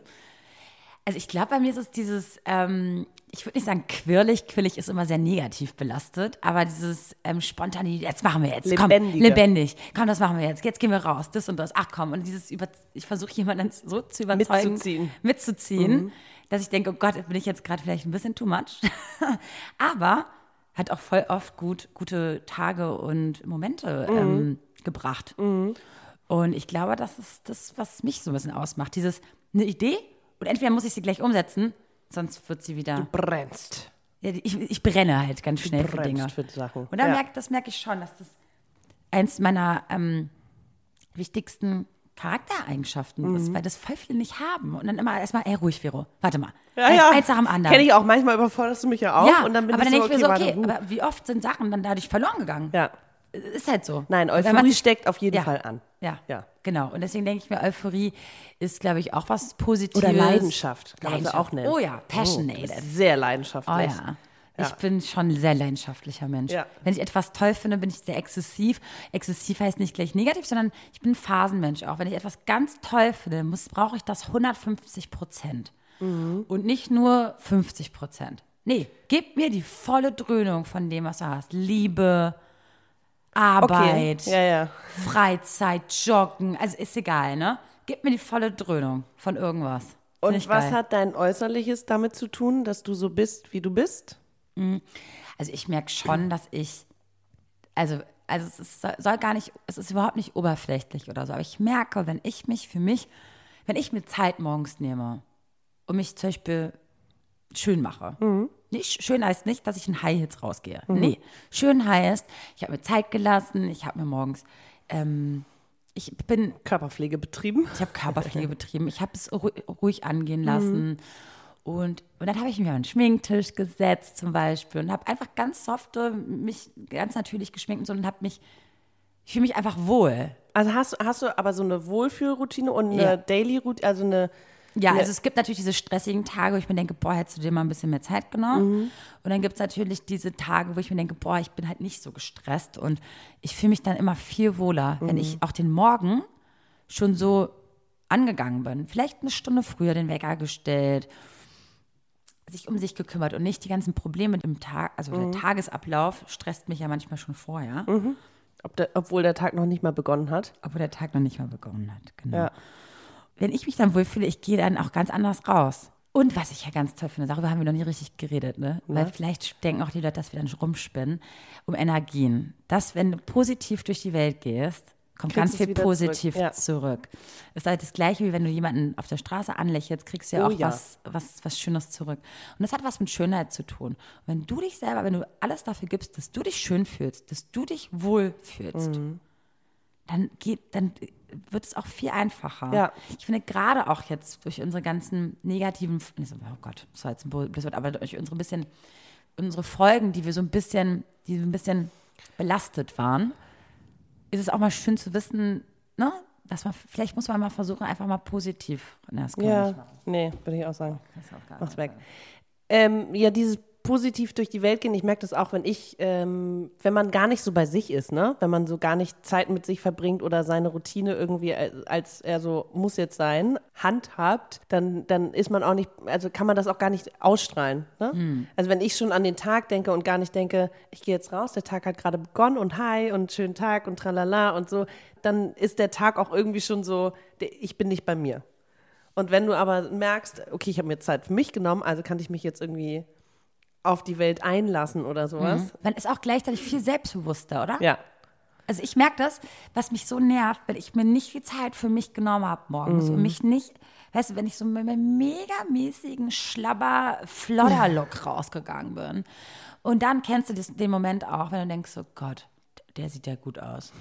Also ich glaube, bei mir ist es dieses, ähm, ich würde nicht sagen quirlig, quirlig ist immer sehr negativ belastet, aber dieses ähm, spontane, jetzt machen wir jetzt, Lebendige. komm, lebendig, komm, das machen wir jetzt, jetzt gehen wir raus, das und das, ach komm, und dieses, über, ich versuche jemanden so zu überzeugen, Mitzuziehen. mitzuziehen, dass ich denke, oh Gott, bin ich jetzt gerade vielleicht ein bisschen too much, *laughs* aber hat auch voll oft gut, gute Tage und Momente ähm, gebracht. Und ich glaube, das ist das, was mich so ein bisschen ausmacht. Dieses, eine Idee und entweder muss ich sie gleich umsetzen, sonst wird sie wieder. Brennst. Ja, ich, ich brenne halt ganz schnell für Dinge. Für Sachen. Und da ja. merk, das merke ich schon, dass das eins meiner ähm, wichtigsten Charaktereigenschaften Mhm. ist, weil das voll viele nicht haben. Und dann immer erstmal, ey, ruhig, Vero, warte mal. Ja, ja. eins nach dem anderen. Kenne ich auch. Manchmal überforderst du mich ja auch. ja, und dann bin aber ich dann so, denke ich mir so, okay, huh. aber wie oft sind Sachen dann dadurch verloren gegangen? Ja. Ist halt so. Nein, man Euphorie steckt auf jeden ja. Fall an. Ja, Ja. genau. Und deswegen denke ich mir, Euphorie ist, glaube ich, auch was Positives. Oder Leidenschaft, kann man Leidenschaft. auch nennen. Oh ja, passionated. Sehr Oh leidenschaftlich. ja. Ja. Ich bin schon ein sehr leidenschaftlicher Mensch. Ja. Wenn ich etwas toll finde, bin ich sehr exzessiv. Exzessiv heißt nicht gleich negativ, sondern ich bin Phasenmensch auch. Wenn ich etwas ganz toll finde, muss, brauche ich das 150 Prozent. Mhm. Und nicht nur 50 Prozent. Nee, gib mir die volle Dröhnung von dem, was du hast. Liebe, Arbeit, Ja, ja. Freizeit, Joggen, also ist egal, ne? Gib mir die volle Dröhnung von irgendwas. Und was geil. hat dein Äußerliches damit zu tun, dass du so bist, wie du bist? Also ich merke schon, dass ich, also, also es ist, soll gar nicht, es ist überhaupt nicht oberflächlich oder so, aber ich merke, wenn ich mich für mich, wenn ich mir Zeit morgens nehme und mich zum Beispiel schön mache. Nicht, schön heißt nicht, dass ich in High Hits rausgehe. Nee, schön heißt, ich habe mir Zeit gelassen, ich habe mir morgens, ähm, ich bin Körperpflege betrieben. ich habe Körperpflege *laughs* betrieben. Ich habe es ru ruhig angehen lassen. Und, und dann habe ich mich an den Schminktisch gesetzt zum Beispiel und habe einfach ganz softe, mich ganz natürlich geschminkt und so und habe mich, ich fühle mich einfach wohl. Also hast, hast du aber so eine Wohlfühlroutine und eine Ja. Daily-Routine, also eine. Ja, eine- also es gibt natürlich diese stressigen Tage, wo ich mir denke, boah, hättest du dir mal ein bisschen mehr Zeit genommen. Und dann gibt es natürlich diese Tage, wo ich mir denke, boah, ich bin halt nicht so gestresst. Und ich fühle mich dann immer viel wohler, wenn ich auch den Morgen schon so angegangen bin. Vielleicht eine Stunde früher den Wecker gestellt, sich um sich gekümmert und nicht die ganzen Probleme im Tag, also der Tagesablauf stresst mich ja manchmal schon vorher, Ob der, obwohl der Tag noch nicht mal begonnen hat. obwohl der Tag noch nicht mal begonnen hat. Genau. Ja. Wenn ich mich dann wohlfühle, ich gehe dann auch ganz anders raus. Und was ich ja ganz toll finde, darüber haben wir noch nie richtig geredet, ne? Weil vielleicht denken auch die Leute, dass wir dann rumspinnen, um Energien. Dass, wenn du positiv durch die Welt gehst, kommt Kriegst ganz viel positiv zurück, ja. zurück. Ist halt das Gleiche, wie wenn du jemanden auf der Straße anlächelst, kriegst du ja Oh auch ja. Was, was, was Schönes zurück. Und das hat was mit Schönheit zu tun. Und wenn du dich selber, wenn du alles dafür gibst, dass du dich schön fühlst, dass du dich wohl fühlst, Mhm. Dann geht, dann wird es auch viel einfacher. Ja. Ich finde gerade auch jetzt durch unsere ganzen negativen, oh Gott, das war jetzt ein blödes Wort, aber durch unsere bisschen, unsere Folgen, die wir so ein bisschen, die so ein bisschen belastet waren, ist es auch mal schön zu wissen, ne, dass man, vielleicht muss man mal versuchen, einfach mal positiv, na, das kann man nicht Ja, machen. nee, würde ich auch sagen. Das ist auch gar Mach's weg. Ähm, ja, dieses positiv durch die Welt gehen. Ich merke das auch, wenn ich, ähm, wenn man gar nicht so bei sich ist, ne? Wenn man so gar nicht Zeit mit sich verbringt oder seine Routine irgendwie als, als er so muss jetzt sein, handhabt, dann, dann ist man auch nicht, also kann man das auch gar nicht ausstrahlen. Ne? Also wenn ich schon an den Tag denke und gar nicht denke, ich gehe jetzt raus, der Tag hat gerade begonnen und hi und schönen Tag und tralala und so, dann ist der Tag auch irgendwie schon so, ich bin nicht bei mir. Und wenn du aber merkst, okay, ich habe mir Zeit für mich genommen, also kann ich mich jetzt irgendwie auf die Welt einlassen oder sowas. Man ist auch gleichzeitig viel selbstbewusster, oder? Ja. Also ich merke das, was mich so nervt, wenn ich mir nicht die Zeit für mich genommen habe morgens und mich nicht, weißt du, wenn ich so mit meinem megamäßigen Schlabber-Flodder-Look *laughs* rausgegangen bin. Und dann kennst du das, den Moment auch, wenn du denkst, oh Gott, der sieht ja gut aus.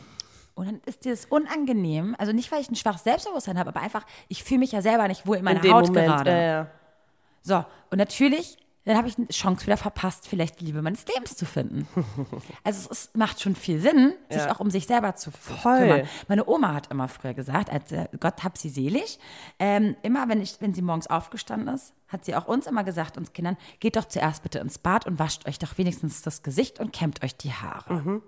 Und dann ist dir das unangenehm, also nicht, weil ich ein schwaches Selbstbewusstsein habe, aber einfach, ich fühle mich ja selber nicht wohl in meiner In dem Haut Moment. gerade. Ja, ja. So, und natürlich, dann habe ich eine Chance wieder verpasst, vielleicht die Liebe meines Lebens zu finden. *laughs* Also es ist, macht schon viel Sinn, sich Ja. auch um sich selber zu Voll. kümmern. Meine Oma hat immer früher gesagt, als, äh, Gott hab sie selig, ähm, immer wenn, ich, wenn sie morgens aufgestanden ist, hat sie auch uns immer gesagt, uns Kindern, geht doch zuerst bitte ins Bad und wascht euch doch wenigstens das Gesicht und kämmt euch die Haare. Mhm.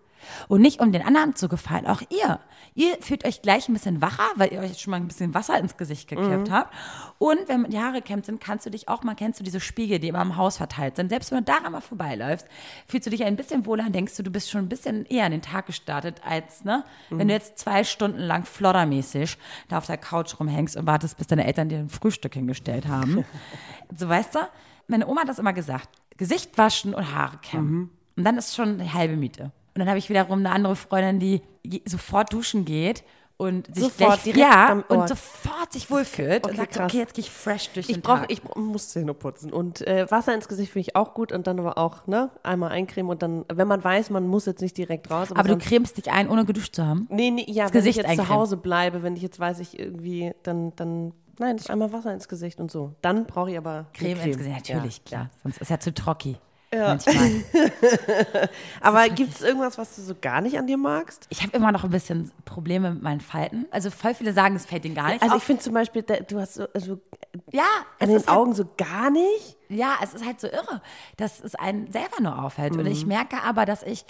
Und nicht um den anderen zu gefallen, auch ihr. Ihr fühlt euch gleich ein bisschen wacher, weil ihr euch schon mal ein bisschen Wasser ins Gesicht gekippt Mhm. habt. Und wenn die Haare kämmt sind, kannst du dich auch mal, kennst du diese Spiegel, die immer im Haus verteilt sind. Selbst wenn du daran mal vorbeiläufst, fühlst du dich ein bisschen wohler und denkst du, du bist schon ein bisschen eher in den Tag gestartet, als ne, Mhm. wenn du jetzt zwei Stunden lang floddermäßig da auf der Couch rumhängst und wartest, bis deine Eltern dir ein Frühstück hingestellt haben. *laughs* so weißt du, meine Oma hat das immer gesagt. Gesicht waschen und Haare kämmen. Mhm. Und dann ist schon eine halbe Miete. Und dann habe ich wiederum eine andere Freundin, die sofort duschen geht und sich Sofort, gleich, direkt ja, und sofort sich wohlfühlt und Okay, sagt, krass. okay, jetzt gehe ich fresh durch Ich den brauche, Tag. Tag. ich muss Zähne putzen und äh, Wasser ins Gesicht finde ich auch gut und dann aber auch ne einmal eincremen und dann, wenn man weiß, man muss jetzt nicht direkt raus. Aber du sonst- cremst dich ein, ohne geduscht zu haben. nee, nee, ja, das wenn Gesicht ich jetzt zu. Hause bleibe, wenn ich jetzt weiß, ich irgendwie dann dann nein, einmal Wasser ins Gesicht und so. Dann brauche ich aber eine Creme, ins Gesicht, natürlich, Ja. klar. Sonst ist ja zu trocki. Manchmal. *laughs* Aber gibt es irgendwas, was du so gar nicht an dir magst? Ich habe immer noch ein bisschen Probleme mit meinen Falten. Also voll viele sagen, es fällt ihnen gar nicht Also ich auf. finde zum Beispiel, du hast so, also Ja, an es den halt, Augen so gar nicht. ja, es ist halt so irre, dass es einen selber nur auffällt. Und Mhm. ich merke aber, dass ich,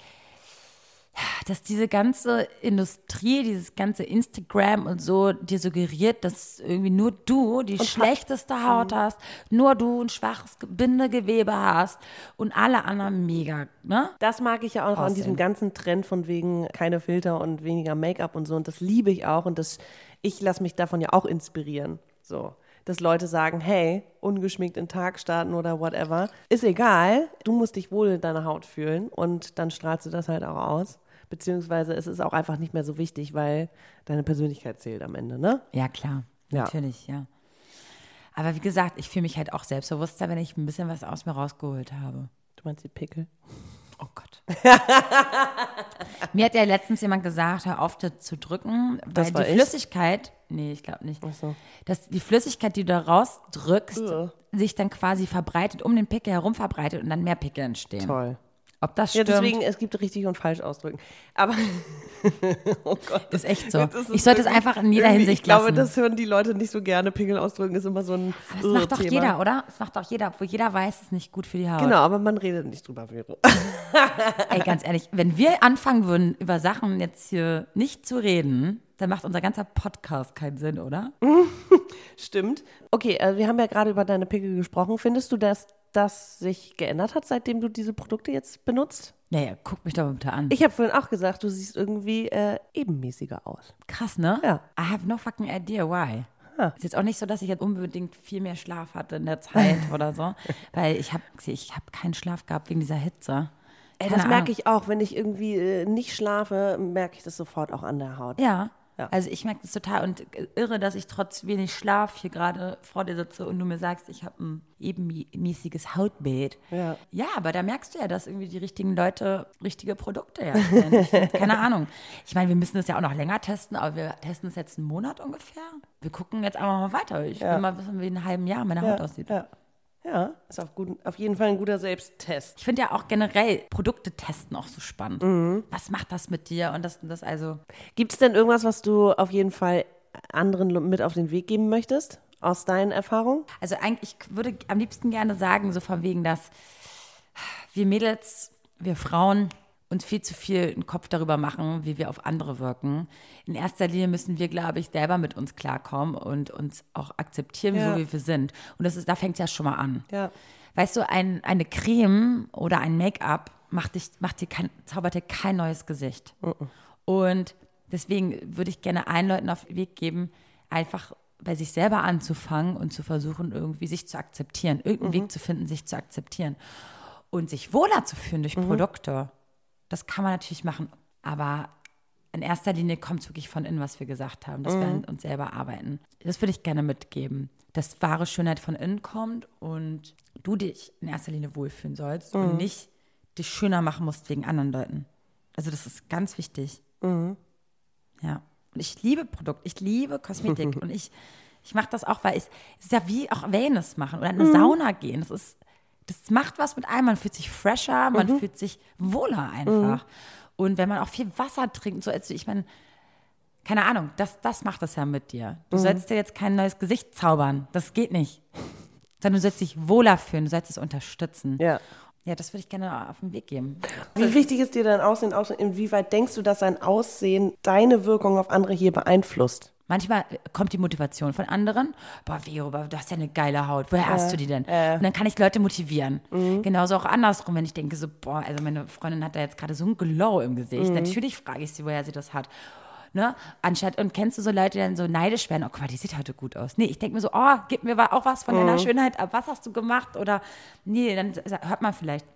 dass diese ganze Industrie, dieses ganze Instagram und so dir suggeriert, dass irgendwie nur du die schlechteste Haut Mhm. hast, nur du ein schwaches Bindegewebe hast und alle anderen mega, ne? Das mag ich ja auch an Aussehen. diesem ganzen Trend von wegen keine Filter und weniger Make-up und so. Und das liebe ich auch. Und das, ich lasse mich davon ja auch inspirieren. So. Dass Leute sagen, hey, ungeschminkt in den Tag starten oder whatever. Ist egal. Du musst dich wohl in deiner Haut fühlen und dann strahlst du das halt auch aus. Beziehungsweise es ist auch einfach nicht mehr so wichtig, weil deine Persönlichkeit zählt am Ende, ne? Ja, klar. Ja. Natürlich, ja. Aber wie gesagt, ich fühle mich halt auch selbstbewusster, wenn ich ein bisschen was aus mir rausgeholt habe. Du meinst die Pickel? Oh Gott. Mir hat ja letztens jemand gesagt, hör auf zu drücken, weil die ich? Flüssigkeit, nee, ich glaube nicht, so. dass die Flüssigkeit, die du da rausdrückst, Ugh. sich dann quasi verbreitet, um den Pickel herum verbreitet und dann mehr Pickel entstehen. Toll. Ob das Ja, stimmt, deswegen, es gibt richtig und falsch ausdrücken. Aber *laughs* oh Gott. ist echt so. Das ist Ich sollte es einfach in jeder Hinsicht Ich glaube, lassen. das hören die Leute nicht so gerne. Pickel ausdrücken ist immer so ein Aber das macht doch Thema. jeder, oder? Das macht doch jeder, obwohl jeder weiß, es ist nicht gut für die Haut. Genau, aber man redet nicht drüber, Vero. *laughs* Ey, ganz ehrlich, wenn wir anfangen würden, über Sachen jetzt hier nicht zu reden, dann macht unser ganzer Podcast keinen Sinn, oder? *laughs* Stimmt. Okay, also wir haben ja gerade über deine Pickel gesprochen. Findest du, dass das sich geändert hat, seitdem du diese Produkte jetzt benutzt? Naja, guck mich doch mal bitte an. Ich habe vorhin auch gesagt, du siehst irgendwie äh, ebenmäßiger aus. Krass, ne? Ja. I have no fucking idea why. Ha. Ist jetzt auch nicht so, dass ich jetzt unbedingt viel mehr Schlaf hatte in der Zeit *laughs* oder so, weil ich habe ich hab keinen Schlaf gehabt wegen dieser Hitze. Ey, das merke ich auch. Wenn ich irgendwie äh, nicht schlafe, merke ich das sofort auch an der Haut. Ja. Ja. Also ich merke das total und irre, dass ich trotz wenig Schlaf hier gerade vor dir sitze und du mir sagst, ich habe ein ebenmäßiges Hautbild. Ja. ja, aber da merkst du ja, dass irgendwie die richtigen Leute richtige Produkte herstellen. Keine *laughs* Ahnung. Ich meine, wir müssen das ja auch noch länger testen, aber wir testen es jetzt einen Monat ungefähr. Wir gucken jetzt einfach mal weiter. Ich Ja. will mal wissen, wie in einem halben Jahr meine Haut aussieht. Ja, ja ist auf, guten, auf jeden Fall ein guter Selbsttest. Ich finde ja auch generell Produkte testen auch so spannend. Mhm. Was macht das mit dir? Und das, das also. Gibt es denn irgendwas, was du auf jeden Fall anderen mit auf den Weg geben möchtest, aus deinen Erfahrungen? Also eigentlich ich würde am liebsten gerne sagen, so von wegen, dass wir Mädels, wir Frauen uns viel zu viel einen Kopf darüber machen, wie wir auf andere wirken. In erster Linie müssen wir, glaube ich, selber mit uns klarkommen und uns auch akzeptieren, Ja. so wie wir sind. Und das ist, da fängt es ja schon mal an. Ja. Weißt du, ein, eine Creme oder ein Make-up macht, dich, macht dir kein, zaubert dir kein neues Gesicht. Und deswegen würde ich gerne allen Leuten auf den Weg geben, einfach bei sich selber anzufangen und zu versuchen, irgendwie sich zu akzeptieren, irgendeinen Weg zu finden, sich zu akzeptieren und sich wohler zu fühlen durch Produkte. Das kann man natürlich machen, aber in erster Linie kommt es wirklich von innen, was wir gesagt haben, dass wir an uns selber arbeiten. Das würde ich gerne mitgeben, dass wahre Schönheit von innen kommt und du dich in erster Linie wohlfühlen sollst und nicht dich schöner machen musst wegen anderen Leuten. Also das ist ganz wichtig. Ja. Und ich liebe Produkte, ich liebe Kosmetik *laughs* und ich, ich mache das auch, weil es es ist ja wie auch Wellness machen oder in eine Sauna gehen. Das ist, das macht was mit einem. Man fühlt sich fresher, man fühlt sich wohler einfach. Und wenn man auch viel Wasser trinkt, so als ich meine, keine Ahnung, das, das macht das ja mit dir. Du sollst dir jetzt kein neues Gesicht zaubern. Das geht nicht. Sondern du sollst dich wohler fühlen, du sollst es unterstützen. Ja. Ja, das würde ich gerne auf den Weg geben. Wie wichtig ist dir dein Aussehen? Aussehen? Inwieweit denkst du, dass dein Aussehen deine Wirkung auf andere hier beeinflusst? Manchmal kommt die Motivation von anderen. Boah, Vero, du hast ja eine geile Haut. Woher hast du die denn? Und dann kann ich Leute motivieren. Genauso auch andersrum, wenn ich denke so, boah, also meine Freundin hat da jetzt gerade so ein Glow im Gesicht. Natürlich frage ich sie, woher sie das hat. Ne? Anstatt, und kennst du so Leute, die dann so neidisch werden, oh guck mal, die sieht heute gut aus. Nee, ich denke mir so, oh, gib mir auch was von deiner Schönheit ab, was hast du gemacht? Oder nee, dann hört man vielleicht,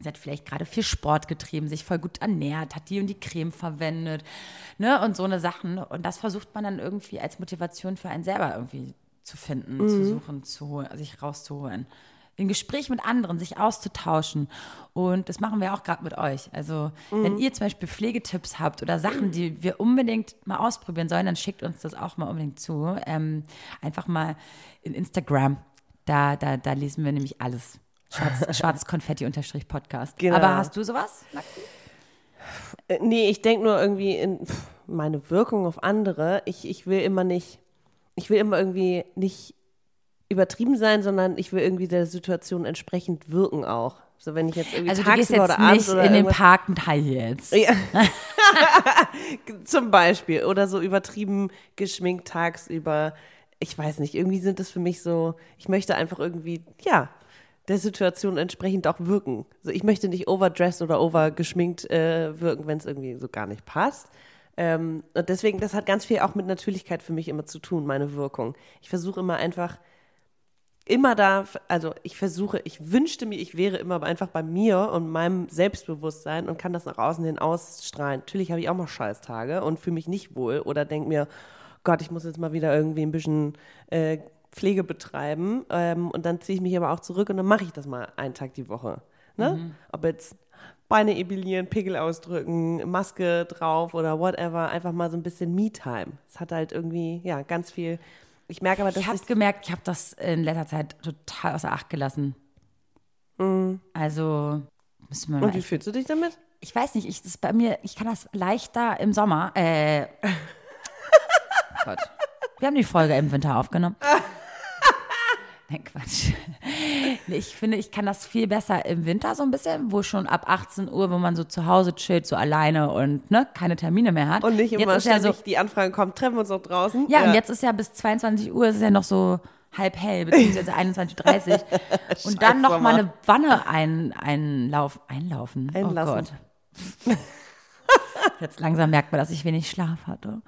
Sie hat vielleicht gerade viel Sport getrieben, sich voll gut ernährt, hat die und die Creme verwendet, ne, und so eine Sachen. Und das versucht man dann irgendwie als Motivation für einen selber irgendwie zu finden, zu suchen, zu, sich rauszuholen. In Gespräch mit anderen, sich auszutauschen. Und das machen wir auch gerade mit euch. Also, wenn ihr zum Beispiel Pflegetipps habt oder Sachen, die wir unbedingt mal ausprobieren sollen, dann schickt uns das auch mal unbedingt zu. Ähm, einfach mal in Instagram. Da, da, da lesen wir nämlich alles. Schwarz, *laughs* schwarzes Konfetti-Podcast. Genau. Aber hast du sowas, Maxi? Äh, Nee, ich denke nur irgendwie in meine Wirkung auf andere. Ich, ich will immer nicht, ich will immer irgendwie nicht übertrieben sein, sondern ich will irgendwie der Situation entsprechend wirken auch. So wenn ich jetzt irgendwie Also du gehst jetzt oder abends nicht in den irgendwas- Park mit High Heels. Ja. *laughs* *laughs* Zum Beispiel. Oder so übertrieben geschminkt tagsüber. Ich weiß nicht, irgendwie sind das für mich so, ich möchte einfach irgendwie, ja, der Situation entsprechend auch wirken. Also ich möchte nicht overdressed oder overgeschminkt äh, wirken, wenn es irgendwie so gar nicht passt. Ähm, und deswegen, das hat ganz viel auch mit Natürlichkeit für mich immer zu tun, meine Wirkung. Ich versuche immer einfach immer da, also ich versuche, ich wünschte mir, ich wäre immer einfach bei mir und meinem Selbstbewusstsein und kann das nach außen hin ausstrahlen. Natürlich habe ich auch mal Scheißtage und fühle mich nicht wohl oder denke mir, Gott, ich muss jetzt mal wieder irgendwie ein bisschen äh, Pflege betreiben ähm, und dann ziehe ich mich aber auch zurück und dann mache ich das mal einen Tag die Woche. Ne? Ob jetzt Beine epilieren, Pickel ausdrücken, Maske drauf oder whatever, einfach mal so ein bisschen Me-Time. Es hat halt irgendwie, ja, ganz viel. Ich merke aber, dass Ich habe gemerkt, ich habe das in letzter Zeit total außer Acht gelassen. Also müssen wir mal Mhm. Und wie fühlst du dich damit? ich weiß nicht, ich das bei mir, ich kann das leichter im Sommer. Äh, *laughs* Gott. Wir haben die Folge im Winter aufgenommen. *laughs* *laughs* Nein, Quatsch. Ich finde, ich kann das viel besser im Winter so ein bisschen, wo schon ab 18 Uhr, wo man so zu Hause chillt, so alleine und ne, keine Termine mehr hat. Und nicht jetzt immer ist ja so, die Anfrage kommt, treffen wir uns noch draußen. ja, und jetzt ist ja bis 22 Uhr, ist es ja noch so halb hell, beziehungsweise 21.30 Uhr. *laughs* Und dann noch mal eine Wanne ein, einlauf, einlaufen. Einlassen. Oh Gott. *laughs* Jetzt langsam merkt man, dass ich wenig Schlaf hatte.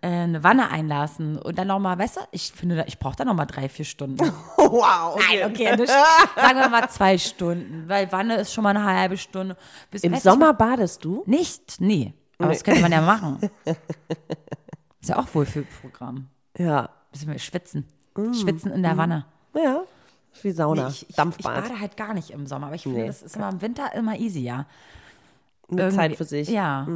Äh, eine Wanne einlassen und dann noch mal, weißt du, ich finde, ich brauche da noch mal drei, vier Stunden. *laughs* wow. Nein, okay, nicht, sagen wir mal zwei Stunden, weil Wanne ist schon mal eine halbe Stunde. Bis, Im Sommer badest du? Nicht, nee. Aber das könnte man ja machen. *laughs* Ist ja auch wohl für Programm. Ja. Müssen wir schwitzen. Schwitzen in der Wanne. Ja. Wie Sauna. ich, ich, ich Dampfbad. bade halt gar nicht im Sommer, aber ich finde, Nee. das ist immer im Winter immer easier. Irgendwie- Zeit für sich. Ja.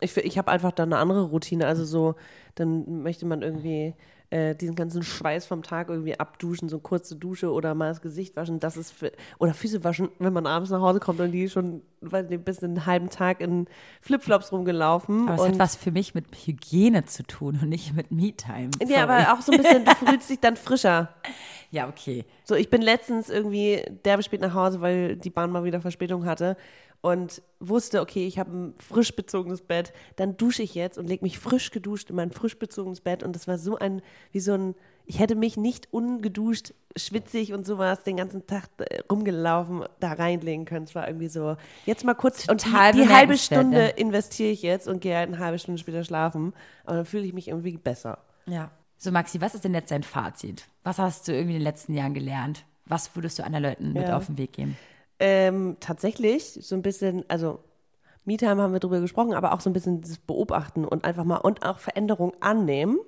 Ich, fi- ich habe einfach dann eine andere Routine. Also so, dann möchte man irgendwie äh, diesen ganzen Schweiß vom Tag irgendwie abduschen, so eine kurze Dusche oder mal das Gesicht waschen. Das ist für, oder Füße waschen, wenn man abends nach Hause kommt und die schon, weiß nicht, bis einen halben Tag in Flipflops rumgelaufen. Aber es hat was für mich mit Hygiene zu tun und nicht mit Me-Time. Ja, aber auch so ein bisschen, du *laughs* fühlst dich dann frischer. Ja, okay. So, ich bin letztens irgendwie derbe spät nach Hause, weil die Bahn mal wieder Verspätung hatte und wusste, okay, ich habe ein frisch bezogenes Bett, dann dusche ich jetzt und lege mich frisch geduscht in mein frisch bezogenes Bett und das war so ein, wie so ein, ich hätte mich nicht ungeduscht, schwitzig und sowas den ganzen Tag äh, rumgelaufen da reinlegen können. Es war irgendwie so, jetzt mal kurz, und die, die halbe bemerkenswert, Stunde ne? investiere ich jetzt und gehe halt eine halbe Stunde später schlafen, aber dann fühle ich mich irgendwie besser. Ja. So, Maxi, was ist denn jetzt dein Fazit? Was hast du irgendwie in den letzten Jahren gelernt? Was würdest du anderen Leuten mit Ja. auf den Weg geben? Ähm, tatsächlich so ein bisschen, also MeTime haben wir drüber gesprochen, aber auch so ein bisschen das Beobachten und einfach mal und auch Veränderung annehmen.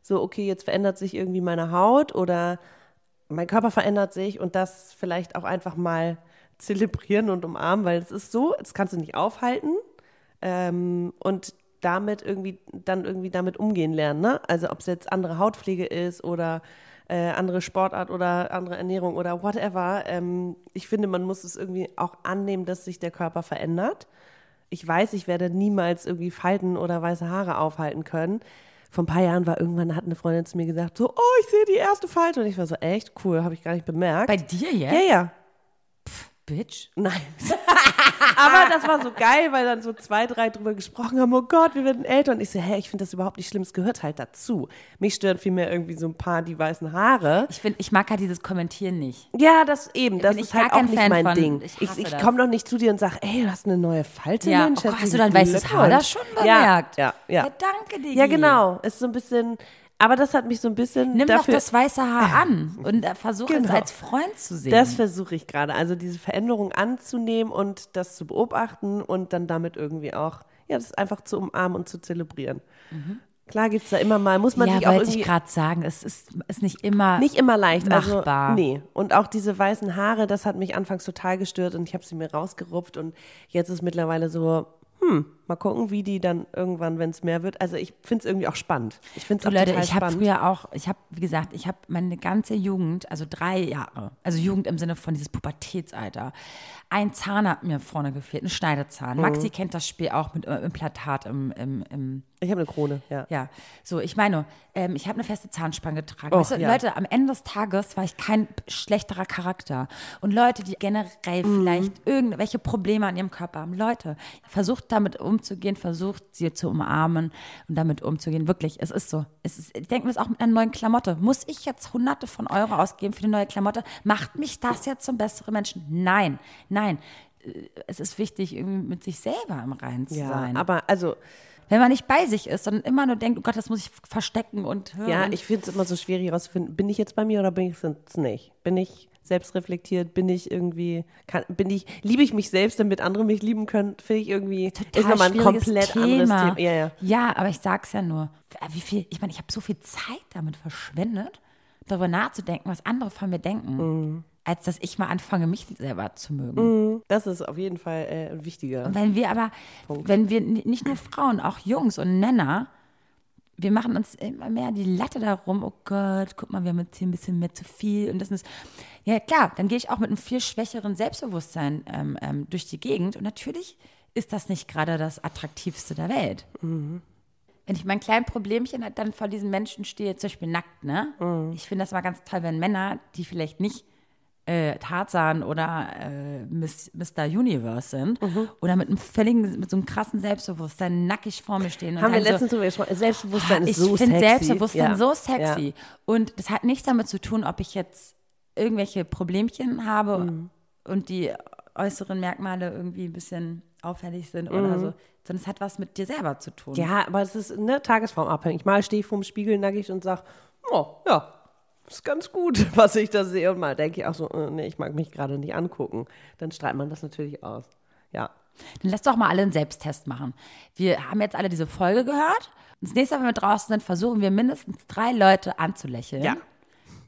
So, okay, jetzt verändert sich irgendwie meine Haut oder mein Körper verändert sich und das vielleicht auch einfach mal *laughs* zelebrieren und umarmen, weil es ist so, das kannst du nicht aufhalten ähm, und damit irgendwie dann irgendwie damit umgehen lernen. Ne? Also ob es jetzt andere Hautpflege ist oder äh, andere Sportart oder andere Ernährung oder whatever. Ähm, ich finde, man muss es irgendwie auch annehmen, dass sich der Körper verändert. Ich weiß, ich werde niemals irgendwie Falten oder weiße Haare aufhalten können. Vor ein paar Jahren war irgendwann, hat eine Freundin zu mir gesagt, so, oh, ich sehe die erste Falte. Und ich war so, echt cool, habe ich gar nicht bemerkt. Bei dir jetzt? ja, ja. Bitch. *laughs* Nein. Aber das war so geil, weil dann so zwei, drei drüber gesprochen haben, oh Gott, wir werden älter. Und ich so, hä, ich finde das überhaupt nicht schlimm, es gehört halt dazu. Mich stören vielmehr irgendwie so ein paar die weißen Haare. Ich finde, ich mag halt dieses Kommentieren nicht. Ja, das eben, das bin ist halt auch nicht Fan mein von. Ding. Ich Ich, ich komme doch nicht zu dir und sage, ey, du hast eine neue Falte, Ja, Mensch. oh, hast du dein weißes Haar da schon bemerkt? Ja, ja, ja. danke dir. Ja, genau. Ist so ein bisschen, aber das hat mich so ein bisschen Nimm dafür, doch das weiße Haar an und äh, versuch es Genau. als Freund zu sehen. Das versuche ich gerade. Also diese Veränderung anzunehmen und das zu beobachten und dann damit irgendwie auch, ja, das einfach zu umarmen und zu zelebrieren. Klar gibt es da immer mal, muss man Mhm. ja, sich auch wollte irgendwie ich gerade sagen, es ist, ist nicht immer nicht immer leicht. machbar. Also, nee. Und auch diese weißen Haare, das hat mich anfangs total gestört und ich habe sie mir rausgerupft und jetzt ist mittlerweile so, hm, mal gucken, wie die dann irgendwann, wenn es mehr wird. Also ich finde es irgendwie auch spannend. Ich finde es Leute, ich habe früher auch, ich habe, wie gesagt, ich habe meine ganze Jugend, also drei Jahre, also Jugend im Sinne von dieses Pubertätsalter, ein Zahn hat mir vorne gefehlt, ein Schneidezahn. Mhm. Maxi kennt das Spiel auch mit äh, Implantat im, im, im ich habe eine Krone, ja. Ja, so, ich meine, ähm, ich habe eine feste Zahnspange getragen. Oh, weißt du, ja. Leute, am Ende des Tages war ich kein schlechterer Charakter. Und Leute, die generell Mhm. vielleicht irgendwelche Probleme an ihrem Körper haben, Leute, versucht damit umzugehen, versucht sie zu umarmen und damit umzugehen. Wirklich, es ist so. Es ist, ich denke mir das auch mit einer neuen Klamotte. Muss ich jetzt hunderte von Euro ausgeben für eine neue Klamotte? Macht mich das jetzt zum besseren Menschen? Nein, nein. Äh, Es ist wichtig, irgendwie mit sich selber im Reinen zu Ja, sein. aber also, Wenn man nicht bei sich ist, sondern immer nur denkt, oh Gott, das muss ich verstecken und hören. ja, ich finde es immer so schwierig herauszufinden, bin ich jetzt bei mir oder bin ich es nicht? Bin ich selbstreflektiert? Bin ich irgendwie, kann, bin ich, liebe ich mich selbst, damit andere mich lieben können? Finde ich irgendwie, ist nochmal ein komplett anderes Thema. Ja, ja. ja, aber ich sag's ja nur. Wie viel, ich meine, ich habe so viel Zeit damit verschwendet, darüber nachzudenken, was andere von mir denken, Mhm. als dass ich mal anfange, mich selber zu mögen. Das ist auf jeden Fall äh, ein wichtiger. Und wenn wir aber, wenn wir nicht nur Frauen, auch Jungs und Männer, wir machen uns immer mehr die Latte darum, oh Gott, guck mal, wir haben jetzt hier ein bisschen mehr zu viel und das ist, ja klar, dann gehe ich auch mit einem viel schwächeren Selbstbewusstsein ähm, ähm, durch die Gegend und natürlich ist das nicht gerade das attraktivste der Welt. Wenn ich mein kleines Problemchen halt dann vor diesen Menschen stehe, zum Beispiel nackt, ne? Ich finde das mal ganz toll, wenn Männer, die vielleicht nicht äh, Tarzan oder äh, Miss, Mr. Universe sind oder mit einem völligen, mit so einem krassen Selbstbewusstsein nackig vor mir stehen. Haben wir so, letztens drüber gesprochen. Selbstbewusstsein ist ich so finde sexy. Selbstbewusstsein Ja. so sexy. Ja. Und das hat nichts damit zu tun, ob ich jetzt irgendwelche Problemchen habe Mhm. und die äußeren Merkmale irgendwie ein bisschen auffällig sind Mhm. oder so, sondern es hat was mit dir selber zu tun. Ja, aber es ist ne, tagesformabhängig. Mal stehe ich vorm Spiegel nackig und sage, oh, ja, ist ganz gut, *laughs* was ich da sehe. Und mal denke ich auch so, äh, nee, ich mag mich gerade nicht angucken. Dann streitet man das natürlich aus. Ja. Dann lass doch mal alle einen Selbsttest machen. Wir haben jetzt alle diese Folge gehört. Und das nächste Mal, wenn wir draußen sind, versuchen wir mindestens drei Leute anzulächeln. Ja.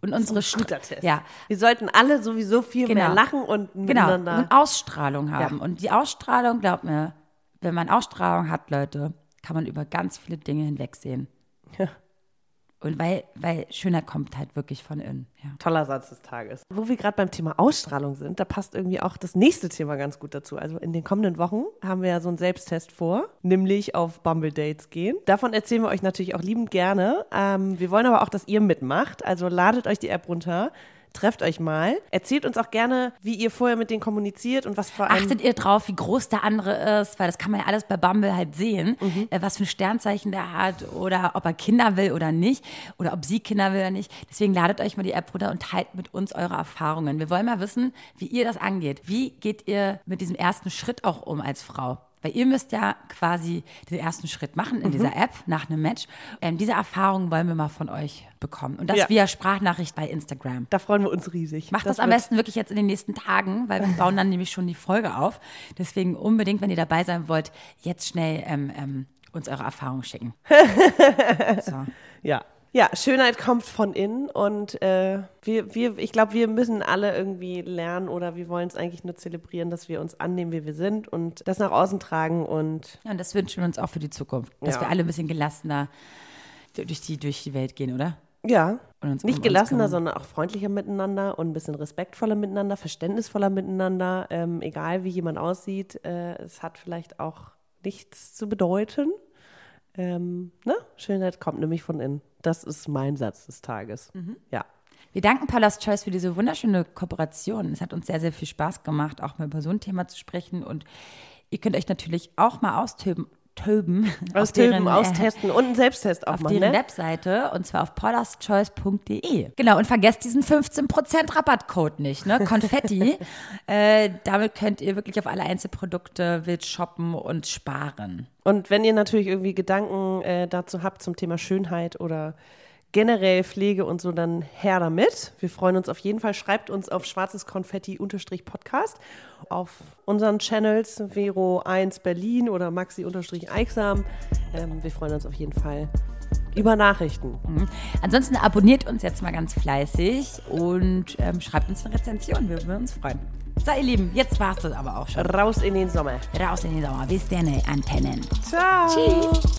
Und unsere Guter Stra- Test. Ja, Wir sollten alle sowieso viel Genau. mehr lachen und Genau, miteinander. und Ausstrahlung haben. Und die Ausstrahlung, glaubt mir, wenn man Ausstrahlung hat, Leute, kann man über ganz viele Dinge hinwegsehen. Ja. Und weil, weil Schönheit kommt halt wirklich von innen. Ja. Toller Satz des Tages. Wo wir gerade beim Thema Ausstrahlung sind, da passt irgendwie auch das nächste Thema ganz gut dazu. Also in den kommenden Wochen haben wir ja so einen Selbsttest vor, nämlich auf Bumble Dates gehen. Davon erzählen wir euch natürlich auch liebend gerne. Ähm, wir wollen aber auch, dass ihr mitmacht. Also ladet euch die App runter. Trefft euch mal. Erzählt uns auch gerne, wie ihr vorher mit denen kommuniziert und was vor allem. Achtet ihr drauf, wie groß der andere ist, weil das kann man ja alles bei Bumble halt sehen, Mhm. äh, was für ein Sternzeichen der hat oder ob er Kinder will oder nicht oder ob sie Kinder will oder nicht. Deswegen ladet euch mal die App runter und teilt mit uns eure Erfahrungen. Wir wollen mal wissen, wie ihr das angeht. Wie geht ihr mit diesem ersten Schritt auch um als Frau? Weil ihr müsst ja quasi den ersten Schritt machen in Mhm. dieser App nach einem Match. Ähm, diese Erfahrungen wollen wir mal von euch bekommen. Und das Ja. via Sprachnachricht bei Instagram. Da freuen wir uns riesig. Macht das, am wird- besten wirklich jetzt in den nächsten Tagen, weil wir bauen dann nämlich schon die Folge auf. Deswegen unbedingt, wenn ihr dabei sein wollt, jetzt schnell ähm, ähm, uns eure Erfahrungen schicken. *laughs* so. Ja. Ja, Schönheit kommt von innen und äh, wir, wir, ich glaube, wir müssen alle irgendwie lernen oder wir wollen es eigentlich nur zelebrieren, dass wir uns annehmen, wie wir sind und das nach außen tragen und Ja, und das wünschen wir uns auch für die Zukunft, dass Ja. wir alle ein bisschen gelassener durch die, durch die Welt gehen, oder? ja, Und uns nicht gelassener, sondern auch freundlicher miteinander und ein bisschen respektvoller miteinander, verständnisvoller miteinander, ähm, egal wie jemand aussieht, äh, es hat vielleicht auch nichts zu bedeuten. Ähm, ne? Schönheit kommt nämlich von innen. Das ist mein Satz des Tages. Mhm. Ja. Wir danken Paula's Choice für diese wunderschöne Kooperation. Es hat uns sehr, sehr viel Spaß gemacht, auch mal über so ein Thema zu sprechen. Und ihr könnt euch natürlich auch mal austöben. *laughs* Töben, auf Austilgen, deren, austesten und einen Selbsttest auch auf machen. deren Ne? Webseite und zwar auf paulaschoice.de. Genau, und vergesst diesen 15% Rabattcode nicht, ne? Konfetti. *laughs* äh, damit könnt ihr wirklich auf alle Einzelprodukte wild shoppen und sparen. Und wenn ihr natürlich irgendwie Gedanken äh, dazu habt zum Thema Schönheit oder generell Pflege und so, dann her damit. Wir freuen uns auf jeden Fall. Schreibt uns auf schwarzes Konfetti-Podcast auf unseren Channels Vero1 Berlin oder Maxi-Eichsam. Ähm, wir freuen uns auf jeden Fall über Nachrichten. Ansonsten abonniert uns jetzt mal ganz fleißig und ähm, schreibt uns eine Rezension. Wir würden uns freuen. So, ihr Lieben, jetzt war's das aber auch schon. Raus in den Sommer. Raus in den Sommer. Bis dann, Antennen. Ciao. Tschüss.